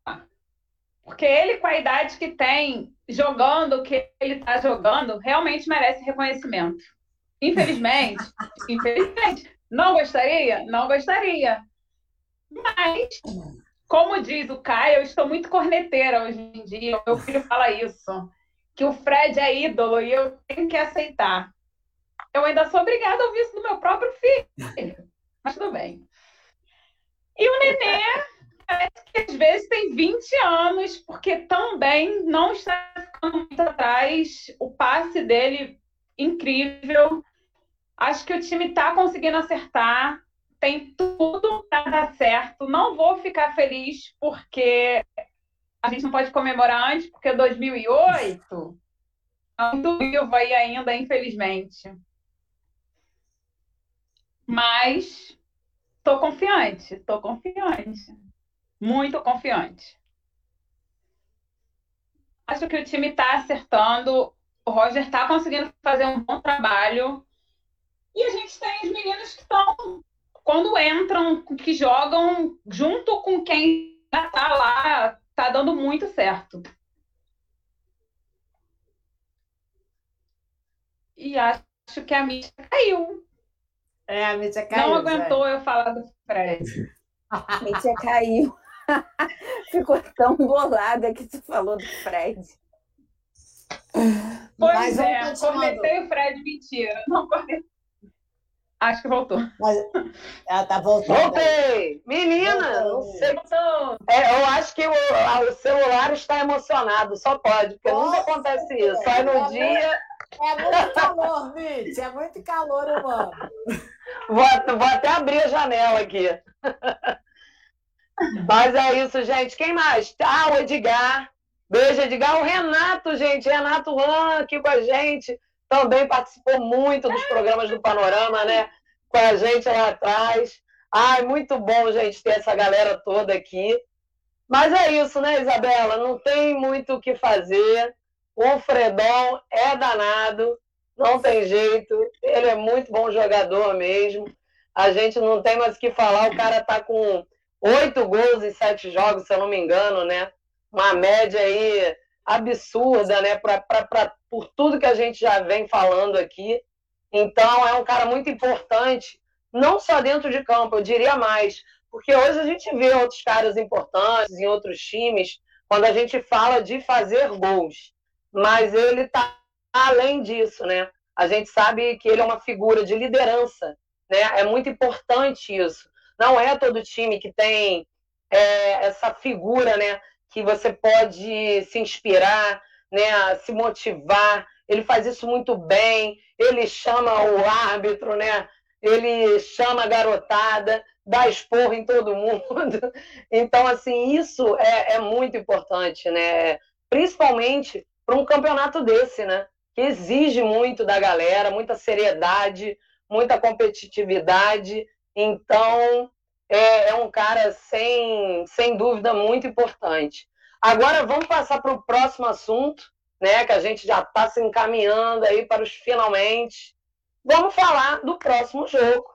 Porque ele, com a idade que tem, jogando o que ele está jogando, realmente merece reconhecimento. Infelizmente, infelizmente. Não gostaria? Não gostaria. Mas, como diz o Caio, eu estou muito corneteira hoje em dia. Meu filho fala isso. Que o Fred é ídolo e eu tenho que aceitar. Eu ainda sou obrigada a ouvir isso do meu próprio filho. Mas tudo bem. E o Nenê parece que às vezes tem 20 anos, porque também não está ficando muito atrás. O passe dele, incrível. Acho que o time está conseguindo acertar tem tudo para dar certo. Não vou ficar feliz porque a gente não pode comemorar antes, porque 2008 é muito vivo aí ainda, infelizmente. Mas estou confiante, estou confiante. Muito confiante. Acho que o time está acertando. O Roger está conseguindo fazer um bom trabalho. E a gente tem os meninos que estão quando entram, que jogam junto com quem já tá lá, tá dando muito certo. E acho que a mídia caiu. É, a mídia caiu. Não aguentou é. eu falar do Fred. A mídia caiu. Ficou tão bolada que tu falou do Fred. Pois é, cornetei o Fred, mentira. Não cornetei. Acho que voltou. Mas ela tá voltando. Voltei! Menina, voltou. não sei. Voltou. É, eu acho que o, o, celular está emocionado, só pode, porque Nossa, nunca acontece isso. Só no é dia. É muito calor, Mitch, é muito calor humano. Vou, vou até abrir a janela aqui. Mas é isso, gente. Quem mais? Ah, o Edgar. Beijo, Edgar. O Renato, gente. Renato Lan aqui com a gente. Também participou muito dos programas do Panorama, né? Com a gente lá atrás. Ai, muito bom, gente, ter essa galera toda aqui. Mas é isso, né, Isabela? Não tem muito o que fazer. O Fredon é danado, não tem jeito. Ele é muito bom jogador mesmo. A gente não tem mais o que falar. O cara tá com oito gols em sete jogos, se eu não me engano, né? Uma média aí absurda, né? Pra, pra, pra, por tudo que a gente já vem falando aqui. Então, é um cara muito importante, não só dentro de campo, eu diria mais. Porque hoje a gente vê outros caras importantes em outros times, quando a gente fala de fazer gols. Mas ele está além disso, né? A gente sabe que ele é uma figura de liderança, né? É muito importante isso. Não é todo time que tem é, essa figura, né? Que você pode se inspirar, né? Se motivar. Ele faz isso muito bem. Ele chama o árbitro, né? Ele chama a garotada, dá esporro em todo mundo. Então, assim, isso é, é muito importante, né? Principalmente para um campeonato desse, né? Que exige muito da galera, muita seriedade, muita competitividade então, é, é um cara sem, sem dúvida muito importante. Agora, vamos passar para o próximo assunto, né? Que a gente já está se encaminhando aí para os finalmente. Vamos falar do próximo jogo,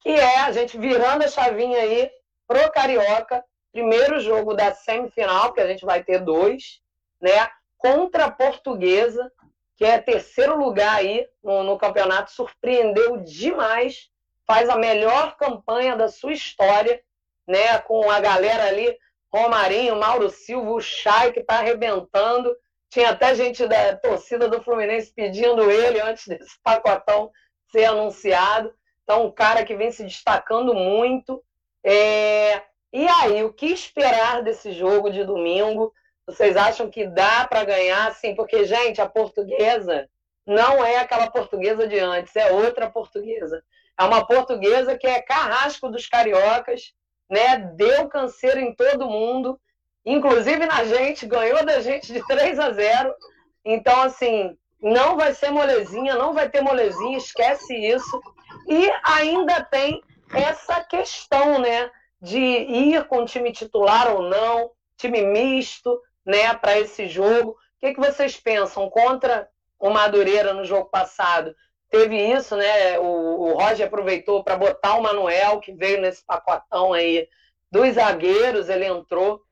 que é a gente virando a chavinha aí pro Carioca, primeiro jogo da semifinal, que a gente vai ter dois, né? Contra a Portuguesa, que é terceiro lugar aí no, no campeonato, surpreendeu demais faz a melhor campanha da sua história, né? Com a galera ali, Romarinho, Mauro Silva, o Chay, que está arrebentando. Tinha até gente da torcida do Fluminense pedindo ele antes desse pacotão ser anunciado. Então, um cara que vem se destacando muito. É... E aí, o que esperar desse jogo de domingo? Vocês acham que dá para ganhar? Sim, porque, gente, a portuguesa não é aquela portuguesa de antes, é outra portuguesa. É uma portuguesa que é carrasco dos cariocas, né? Deu canseiro em todo mundo, inclusive na gente, ganhou da gente de 3 a 0. Então, assim, não vai ser molezinha, não vai ter molezinha, esquece isso. E ainda tem essa questão, né? De ir com time titular ou não, time misto, né, para esse jogo. O que, que vocês pensam contra o Madureira no jogo passado? teve isso, né? O, o Roger aproveitou para botar o Manuel, que veio nesse pacotão aí dos zagueiros, ele entrou,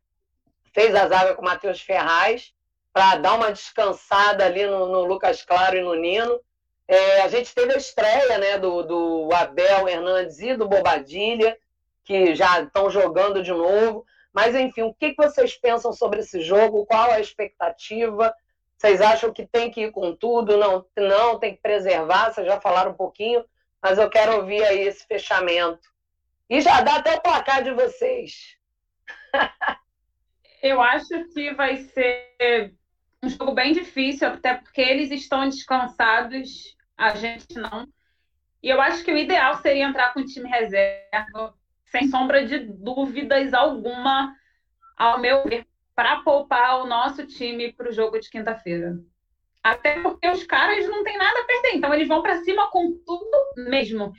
fez a zaga com o Matheus Ferraz, para dar uma descansada ali no, no, Lucas Claro e no Nino. É, a gente teve a estreia né, do, do Abel Hernandes e do Bobadilha, que já estão jogando de novo. Mas, enfim, o que, vocês pensam sobre esse jogo? Qual a expectativa? Vocês acham que tem que ir com tudo? Não, não tem que preservar. Vocês já falaram um pouquinho, mas eu quero ouvir aí esse fechamento. E já dá até o placar de vocês. eu acho que vai ser um jogo bem difícil, até porque eles estão descansados, a gente não. E eu acho que o ideal seria entrar com o time reserva, sem sombra de dúvidas alguma, ao meu ver, para poupar o nosso time para o jogo de quinta-feira. Até porque os caras não têm nada a perder, então eles vão para cima com tudo mesmo.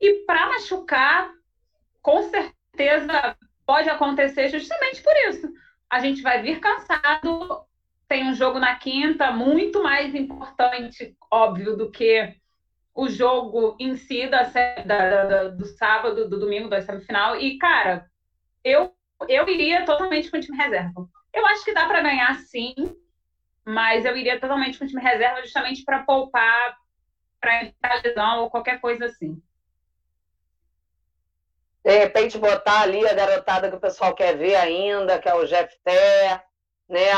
E para machucar, com certeza pode acontecer justamente por isso. A gente vai vir cansado, tem um jogo na quinta muito mais importante, óbvio, do que o jogo em si da, da, da, do sábado, do domingo, da semifinal. E, cara, eu, eu iria totalmente com o time reserva. Eu acho que dá para ganhar sim, mas eu iria totalmente com o time reserva justamente para poupar, para evitar lesão ou qualquer coisa assim. De repente botar ali a garotada que o pessoal quer ver ainda, que é o Jeff Té, né?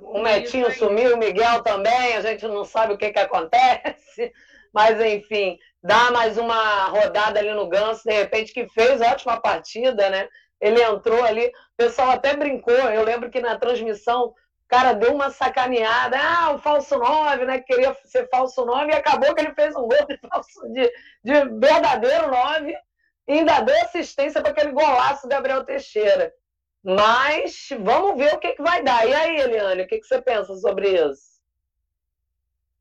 O Metinho sumiu, o Miguel também, a gente não sabe o que, que acontece, mas enfim, dá mais uma rodada ali no Ganso, de repente, que fez ótima partida, né? Ele entrou ali, o pessoal até brincou, eu lembro que na transmissão o cara deu uma sacaneada, ah, o falso 9, né? Queria ser falso 9 e acabou que ele fez um gol de, falso, de, de verdadeiro 9 e ainda deu assistência para aquele golaço do Gabriel Teixeira. Mas vamos ver o que, que vai dar. E aí, Eliane, o que, que você pensa sobre isso?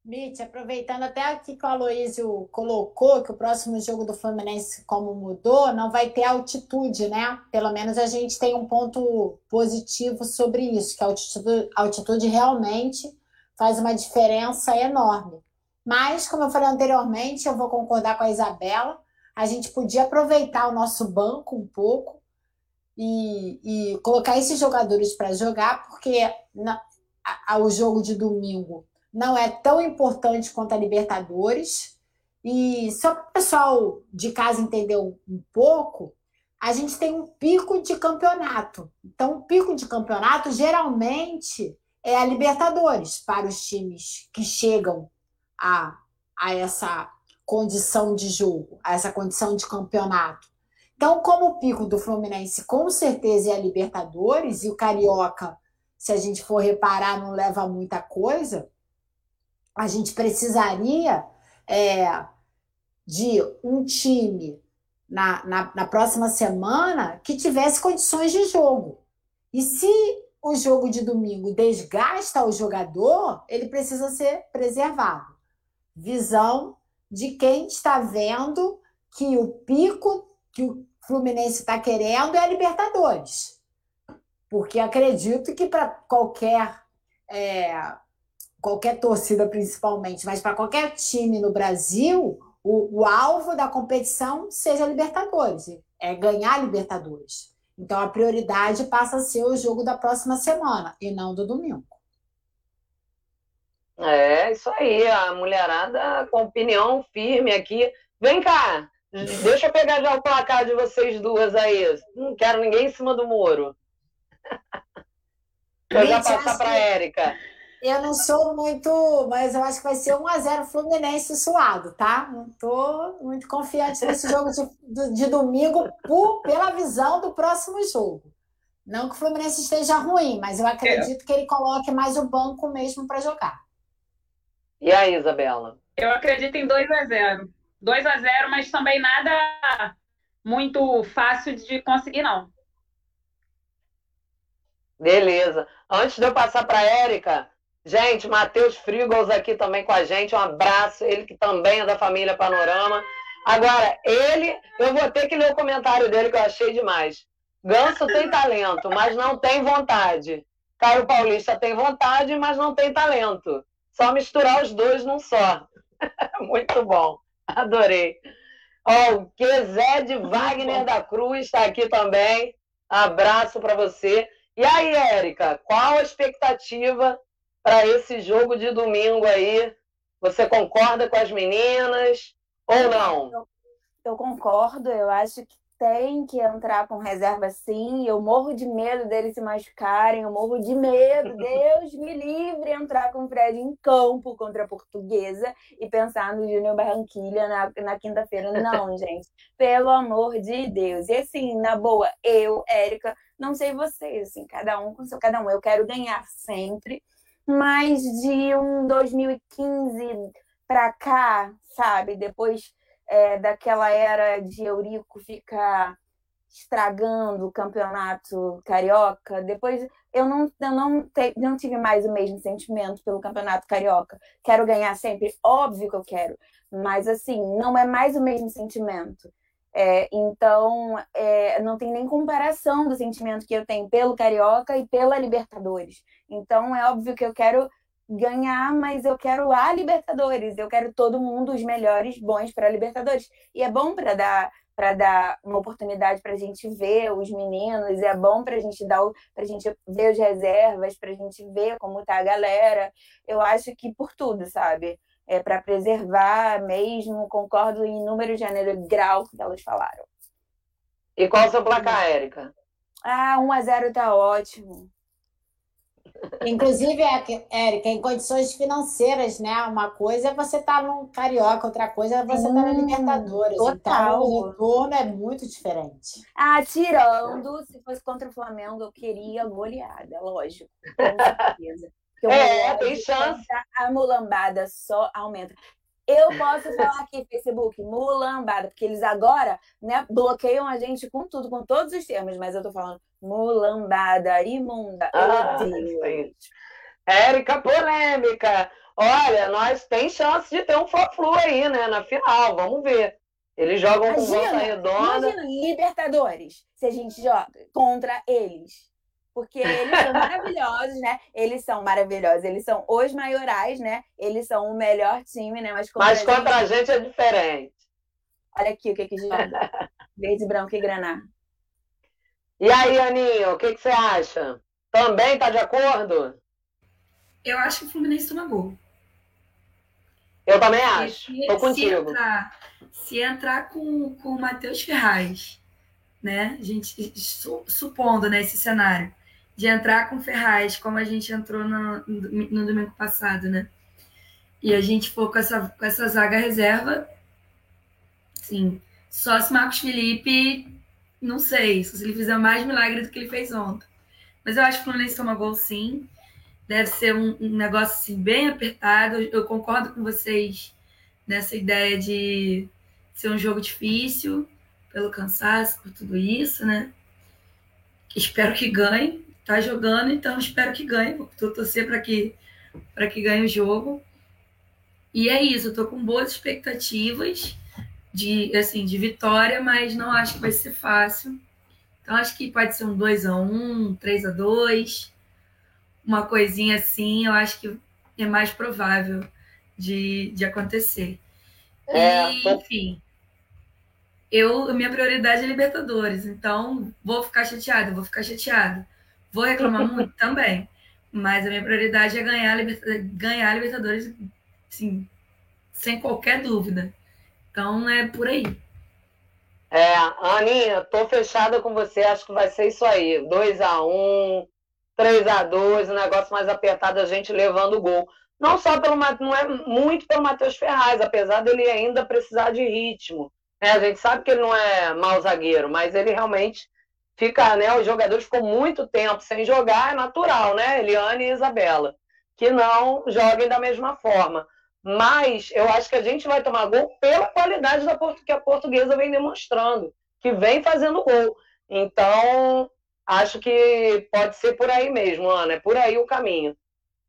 Mitch, aproveitando até aqui que o Aloysio colocou que o próximo jogo do Fluminense, como mudou, não vai ter altitude, né? Pelo menos a gente tem um ponto positivo sobre isso, que a altitude, altitude realmente faz uma diferença enorme. Mas, como eu falei anteriormente, eu vou concordar com a Isabela, a gente podia aproveitar o nosso banco um pouco e, e colocar esses jogadores para jogar, porque na, a, o jogo de domingo não é tão importante quanto a Libertadores. E só para o pessoal de casa entender um, pouco, a gente tem um pico de campeonato. Então, o pico de campeonato geralmente é a Libertadores para os times que chegam a, a essa condição de jogo, a essa condição de campeonato. Então, como o pico do Fluminense com certeza é a Libertadores, e o Carioca, se a gente for reparar, não leva muita coisa, a gente precisaria é, de um time na, na, na próxima semana que tivesse condições de jogo. E se o jogo de domingo desgasta o jogador, ele precisa ser preservado. Visão de quem está vendo que o pico que o Fluminense está querendo é a Libertadores. Porque acredito que para qualquer, é, qualquer torcida, principalmente, mas para qualquer time no Brasil, o, o, alvo da competição seja a Libertadores, é ganhar a Libertadores. Então a prioridade passa a ser o jogo da próxima semana e não do domingo. É, isso aí, a mulherada com opinião firme aqui. Vem cá, Deixa eu pegar já o placar de vocês duas aí. Não quero ninguém em cima do muro. eu já passar para a Érica. Eu não sou muito, mas eu acho que vai ser 1x0 Fluminense suado, tá? Não estou muito confiante nesse jogo de, de domingo por, pela visão do próximo jogo. Não que o Fluminense esteja ruim, mas eu acredito é. que ele coloque mais o banco mesmo para jogar. E aí, Isabela? Eu acredito em 2 a 0 2 a 0 mas também nada muito fácil de conseguir, não. Beleza. Antes de eu passar para a Érica, gente, Matheus Frigols aqui também com a gente, um abraço, ele que também é da família Panorama. Agora, ele, eu vou ter que ler o comentário dele que eu achei demais. Ganso tem talento, mas não tem vontade. Caio Paulista tem vontade, mas não tem talento. Só misturar os dois num só. Muito bom. Adorei. Ó, o Quezé de Wagner da Cruz está aqui também. Abraço para você. E aí, Érica, qual a expectativa para esse jogo de domingo aí? Você concorda com as meninas ou não? Eu, eu concordo, eu acho que tem que entrar com reserva sim. Eu morro de medo deles se machucarem, eu morro de medo. Deus me livre entrar com o Fred em campo contra a Portuguesa e pensar no Júnior Barranquilha na, na quinta-feira. Não, gente. Pelo amor de Deus. E assim, na boa, eu, Érica, não sei vocês, assim, cada um com seu cada um. Eu quero ganhar sempre, mas de um 2015 para cá, sabe? Depois é, daquela era de Eurico ficar estragando o campeonato carioca. Depois eu não, eu não, te, não tive mais o mesmo sentimento pelo campeonato carioca. Quero ganhar sempre, óbvio que eu quero, mas assim, não é mais o mesmo sentimento. É, então, é, não tem nem comparação do sentimento que eu tenho pelo Carioca e pela Libertadores. Então, é óbvio que eu quero ganhar, mas eu quero a Libertadores, eu quero todo mundo os melhores bons para a Libertadores. E é bom para dar para dar uma oportunidade para a gente ver os meninos, é bom para a gente dar, para gente ver as reservas, para a gente ver como tá a galera. Eu acho que por tudo, sabe? É para preservar mesmo, concordo em número, gênero, grau que elas falaram. E qual o seu placar, Érica? Ah, 1 a 0 tá ótimo. Inclusive, Érica, em condições financeiras, né? Uma coisa é você estar tá no Carioca, outra coisa é você estar tá na Libertadores. Total. Então, o retorno é muito diferente. Ah, tirando, se fosse contra o Flamengo, eu queria goleada, lógico. Com certeza. É, tem chance. A mulambada só aumenta. Eu posso falar aqui, Facebook, mulambada, porque eles agora né, bloqueiam a gente com tudo, com todos os termos, mas eu tô falando mulambada, imunda. Ah, Érica, polêmica. Olha, nós tem chance de ter um Fla-Flu aí, né, na final, vamos ver. Eles jogam imagina, com volta redonda. Imagina, Libertadores, se a gente joga contra eles porque eles são maravilhosos, né? Eles são maravilhosos, eles são os maiorais, né? Eles são o melhor time, né? Mas contra, Mas contra a, gente... a gente é diferente. Olha aqui o que que joga. Verde, branco e graná. E aí, Aninho, o que, que você acha? Também tá de acordo? Eu acho que o Fluminense toma gol. Eu também acho. Se, Tô contigo. Se entrar, se entrar com, com o Matheus Ferraz, né? A gente supondo né, esse cenário de entrar com Ferraz, como a gente entrou no, no domingo passado, né? E a gente for com essa, com essa zaga reserva, sim. Só se Marcos Felipe, não sei, se ele fizer mais milagre do que ele fez ontem. Mas eu acho que o Fluminense toma gol sim. Deve ser um, um negócio assim, bem apertado. Eu concordo com vocês nessa ideia de ser um jogo difícil, pelo cansaço, por tudo isso, né? Espero que ganhe tá jogando, então espero que ganhe. Vou torcer para que, que ganhe o jogo. E é isso, eu tô com boas expectativas de, assim, de vitória, mas não acho que vai ser fácil. Então acho que pode ser um 2 a 1 3 a 2 uma coisinha assim, eu acho que é mais provável de, de acontecer. É, e, enfim, eu, minha prioridade é Libertadores, então vou ficar chateado, vou ficar chateado. Vou reclamar muito também. Mas a minha prioridade é ganhar a, Libertadores, ganhar a Libertadores, sim, sem qualquer dúvida. Então é por aí. É, Aninha, tô fechada com você, acho que vai ser isso aí. 2 a 1 3 a 2 o um negócio mais apertado, a gente levando o gol. Não só pelo não é muito pelo Matheus Ferraz, apesar dele ainda precisar de ritmo. É, a gente sabe que ele não é mau zagueiro, mas ele realmente fica, né? Os jogadores ficam muito tempo sem jogar, é natural, né? Eliane e Isabela, que não joguem da mesma forma. Mas eu acho que a gente vai tomar gol pela qualidade da que a portuguesa vem demonstrando, que vem fazendo gol. Então, acho que pode ser por aí mesmo, Ana, é por aí o caminho.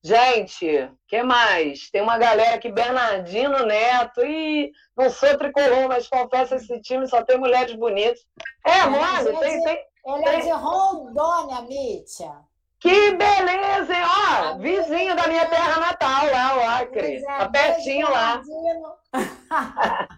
Gente, que mais? Tem uma galera aqui, Bernardino Neto, e não sou tricolor, mas confesso, esse time só tem mulheres bonitas. É, mano, tem, tem, ele é de Rondônia, Mítia. Que beleza, hein? Ó, vizinho da minha terra natal lá, o Acre. É, tá pertinho lá.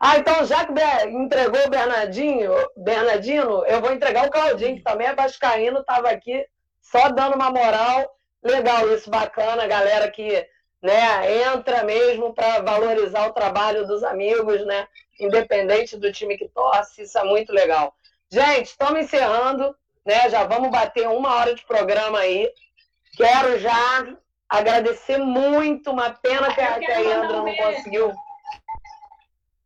ah, então já que entregou o Bernardinho, Bernardino, eu vou entregar o Claudinho, que também é vascaíno, estava aqui só dando uma moral. Legal isso, bacana, galera que né, entra mesmo para valorizar o trabalho dos amigos, né? Independente do time que torce, isso é muito legal. Gente, estamos encerrando, né? Já vamos bater uma hora de programa aí. Quero já agradecer muito, uma pena que, a, que a Yandra não conseguiu.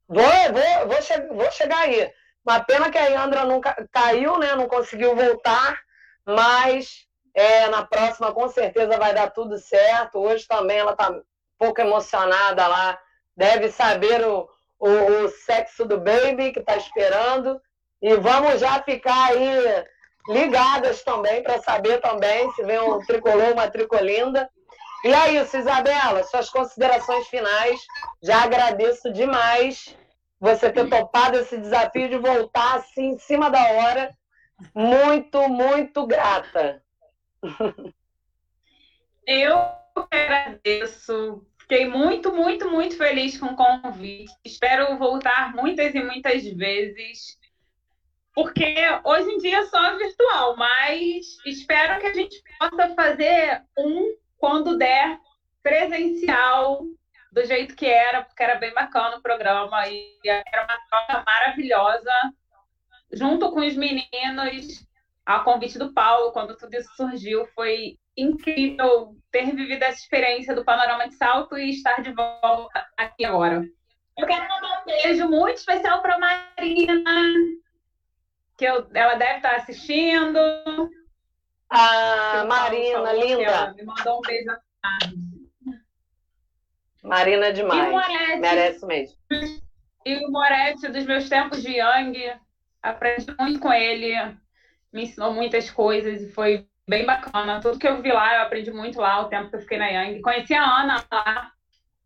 Vou, vou, vou, che vou chegar aí. Uma pena que a Yandra não caiu, né? Não conseguiu voltar, mas é, na próxima com certeza vai dar tudo certo. Hoje também ela está um pouco emocionada lá. Deve saber o, o, o sexo do baby que está esperando. E vamos já ficar aí ligadas também para saber também se vem um tricolor, uma tricolinda. E é isso, Isabela, suas considerações finais. Já agradeço demais você ter topado esse desafio de voltar assim em cima da hora. Muito, muito grata. Eu agradeço. Fiquei muito, muito, muito feliz com o convite. Espero voltar muitas e muitas vezes. Porque hoje em dia é só virtual, mas espero que a gente possa fazer um quando der presencial do jeito que era, porque era bem bacana o programa e era uma troca maravilhosa, junto com os meninos, a convite do Paulo, quando tudo isso surgiu, foi incrível ter vivido essa experiência do Panorama de Salto e estar de volta aqui agora. Eu quero mandar um beijo muito especial para Marina, que eu, ela deve estar assistindo. Ah, Marina, linda. Ela me mandou um beijo. Marina é demais. Moretti, Merece mesmo. E o Moretti, dos meus tempos de Yang, aprendi muito com ele, me ensinou muitas coisas e foi bem bacana. Tudo que eu vi lá, eu aprendi muito lá, o tempo que eu fiquei na Yang. Conheci a Ana lá,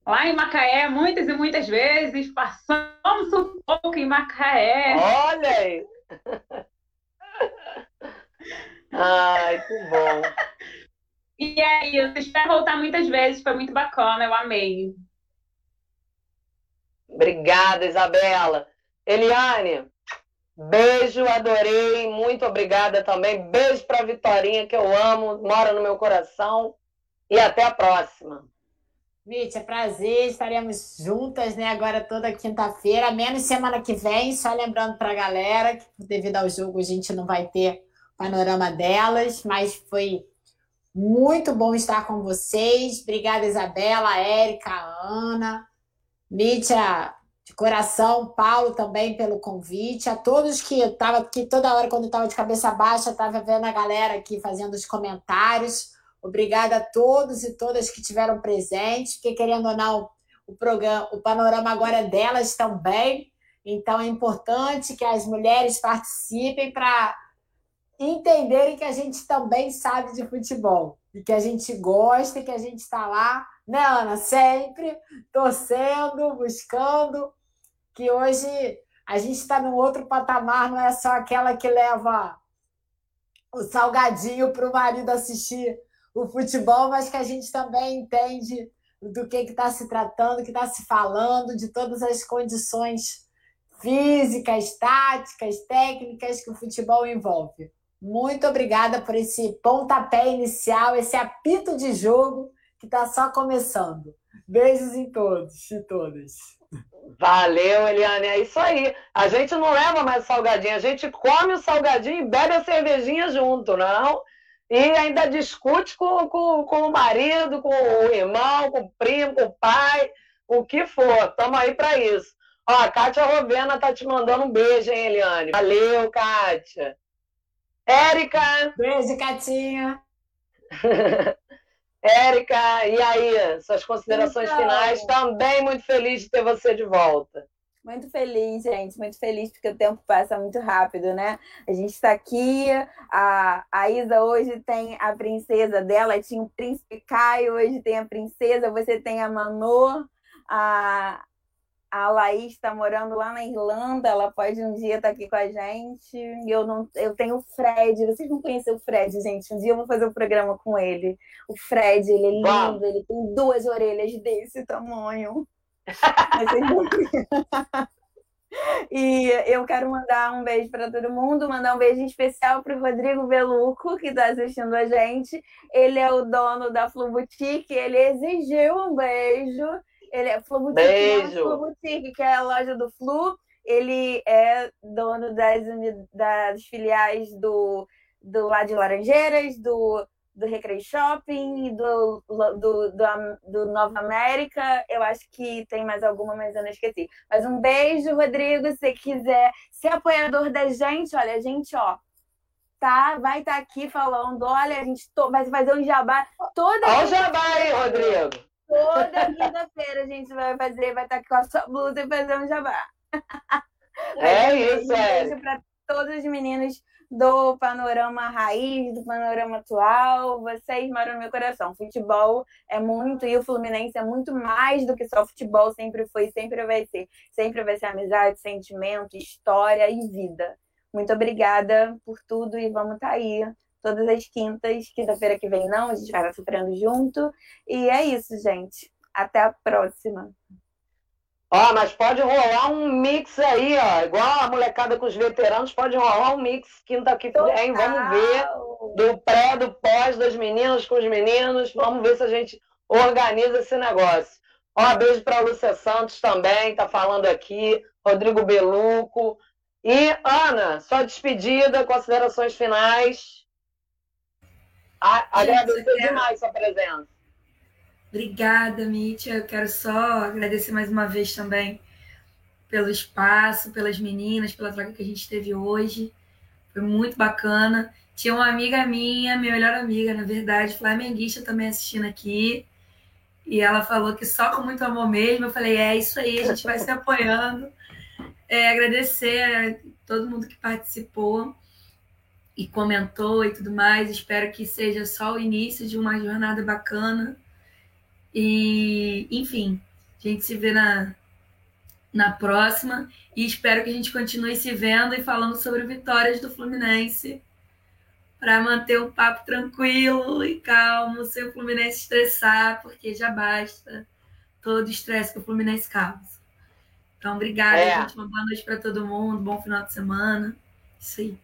lá em Macaé, muitas e muitas vezes. Passamos um pouco em Macaé. Olha aí! Ai, que bom. E aí, eu espero voltar muitas vezes, foi muito bacana, eu amei. Obrigada, Isabela. Eliane, beijo, adorei, muito obrigada também. Beijo para Vitorinha, que eu amo, mora no meu coração. E até a próxima. Mitch, é prazer, estaremos juntas, né? Agora toda quinta-feira, menos semana que vem. Só lembrando para a galera que, devido ao jogo, a gente não vai ter panorama delas, mas foi muito bom estar com vocês. Obrigada, Isabela, Érica, Ana, Mítia, de coração, Paulo também pelo convite. A todos que estavam aqui toda hora, quando estava de cabeça baixa, estava vendo a galera aqui fazendo os comentários. Obrigada a todos e todas que tiveram presente, porque querendo ou não, o programa, o panorama agora é delas também. Então é importante que as mulheres participem para entenderem que a gente também sabe de futebol e que a gente gosta e que a gente está lá, né, Ana? Sempre torcendo, buscando, que hoje a gente está num outro patamar, não é só aquela que leva o salgadinho para o marido assistir o futebol, mas que a gente também entende do que está se tratando, que está se falando, de todas as condições físicas, táticas, técnicas que o futebol envolve. Muito obrigada por esse pontapé inicial, esse apito de jogo que está só começando. Beijos em todos e todas. Valeu, Eliane. É isso aí. A gente não leva mais salgadinho, a gente come o salgadinho e bebe a cervejinha junto, não? E ainda discute com, com, com o marido, com o irmão, com o primo, com o pai, o que for. Estamos aí para isso. Ó, a Kátia Rovena tá te mandando um beijo, hein, Eliane? Valeu, Kátia. Érica! Beijo, Catinha! Érica, e aí? Suas considerações então, finais? Também muito feliz de ter você de volta. Muito feliz, gente, muito feliz, porque o tempo passa muito rápido, né? A gente está aqui, a, a Isa hoje tem a princesa dela, tinha o príncipe Caio, hoje tem a princesa, você tem a Manô, a, a Laís está morando lá na Irlanda, ela pode um dia estar tá aqui com a gente. Eu não, eu tenho o Fred, vocês não conhecem o Fred, gente? Um dia eu vou fazer um programa com ele. O Fred, ele é lindo, Uau. ele tem duas orelhas desse tamanho. e eu quero mandar um beijo para todo mundo, mandar um beijo especial para o Rodrigo Beluco, que está assistindo a gente. Ele é o dono da Flu Boutique, ele exigiu um beijo. Ele é Flu Boutique, Beijo. Flu Boutique, que é a loja do Flu. Ele é dono das, das filiais do, do lá de Laranjeiras, do, do Recreio Shopping, do, do, do, do, Nova América. Eu acho que tem mais alguma, mas eu não esqueci. Mas um beijo, Rodrigo. Se quiser ser apoiador da gente, olha, a gente, ó, tá, vai estar tá aqui falando, olha, a gente to... vai fazer um jabá toda. Olha o jabá aí, Rodrigo. Toda quinta-feira a gente vai fazer, vai estar com a sua blusa e fazer um jabá. É isso, é. Beijo para todos os meninos do panorama raiz, do panorama atual. Vocês moram no meu coração. Futebol é muito, e o Fluminense é muito mais do que só futebol, sempre foi, sempre vai ser. Sempre vai ser amizade, sentimento, história e vida. Muito obrigada por tudo e vamos estar tá aí todas as quintas. Quinta-feira que vem não, a gente vai estar sofrendo junto. E é isso, gente. Até a próxima. Ó, mas pode rolar um mix aí, ó. Igual a molecada com os veteranos, pode rolar um mix quinta que vem. Vamos ver do pré, do pós, das meninas com os meninos. Vamos ver se a gente organiza esse negócio. Ó, beijo para Lúcia Santos também, tá falando aqui. Rodrigo Beluco. E, Ana, sua despedida, considerações finais. A agradecer demais sua presença. Obrigada, Mítia. Eu quero só agradecer mais uma vez também pelo espaço, pelas meninas, pela troca que a gente teve hoje. Foi muito bacana. Tinha uma amiga minha, minha melhor amiga, na verdade, flamenguista também assistindo aqui. E ela falou que só com muito amor mesmo. Eu falei, é isso aí, a gente vai se apoiando. É, agradecer a todo mundo que participou e comentou e tudo mais. Espero que seja só o início de uma jornada bacana e, enfim, a gente se vê na, na próxima e espero que a gente continue se vendo e falando sobre vitórias do Fluminense para manter um papo tranquilo e calmo, sem o Fluminense estressar, porque já basta todo o estresse que o Fluminense causa. Então, obrigada, é. gente. Uma boa noite para todo mundo, bom final de semana. Isso aí.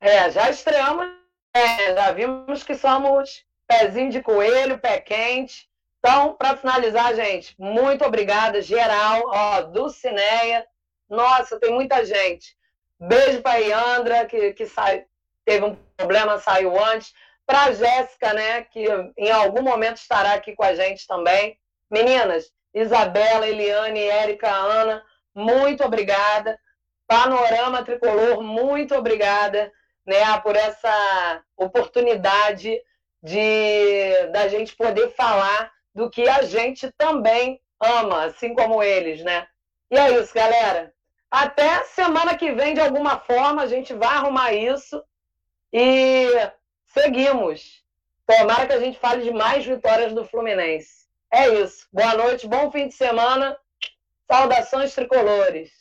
É, já estreamos, é, já vimos que somos pezinho de coelho, pé quente. Então, para finalizar, gente, muito obrigada, geral, ó, do Cineia. Nossa, tem muita gente. Beijo para Iandra, que, que sai, teve um problema, saiu antes. Para Jéssica, né, que em algum momento estará aqui com a gente também. Meninas, Isabela, Eliane, Érica, Ana, muito obrigada. Panorama Tricolor, muito obrigada né, por essa oportunidade de da gente poder falar do que a gente também ama, assim como eles, né? E é isso, galera. Até semana que vem, de alguma forma, a gente vai arrumar isso e seguimos. Tomara que a gente fale de mais vitórias do Fluminense. É isso. Boa noite, bom fim de semana. Saudações tricolores.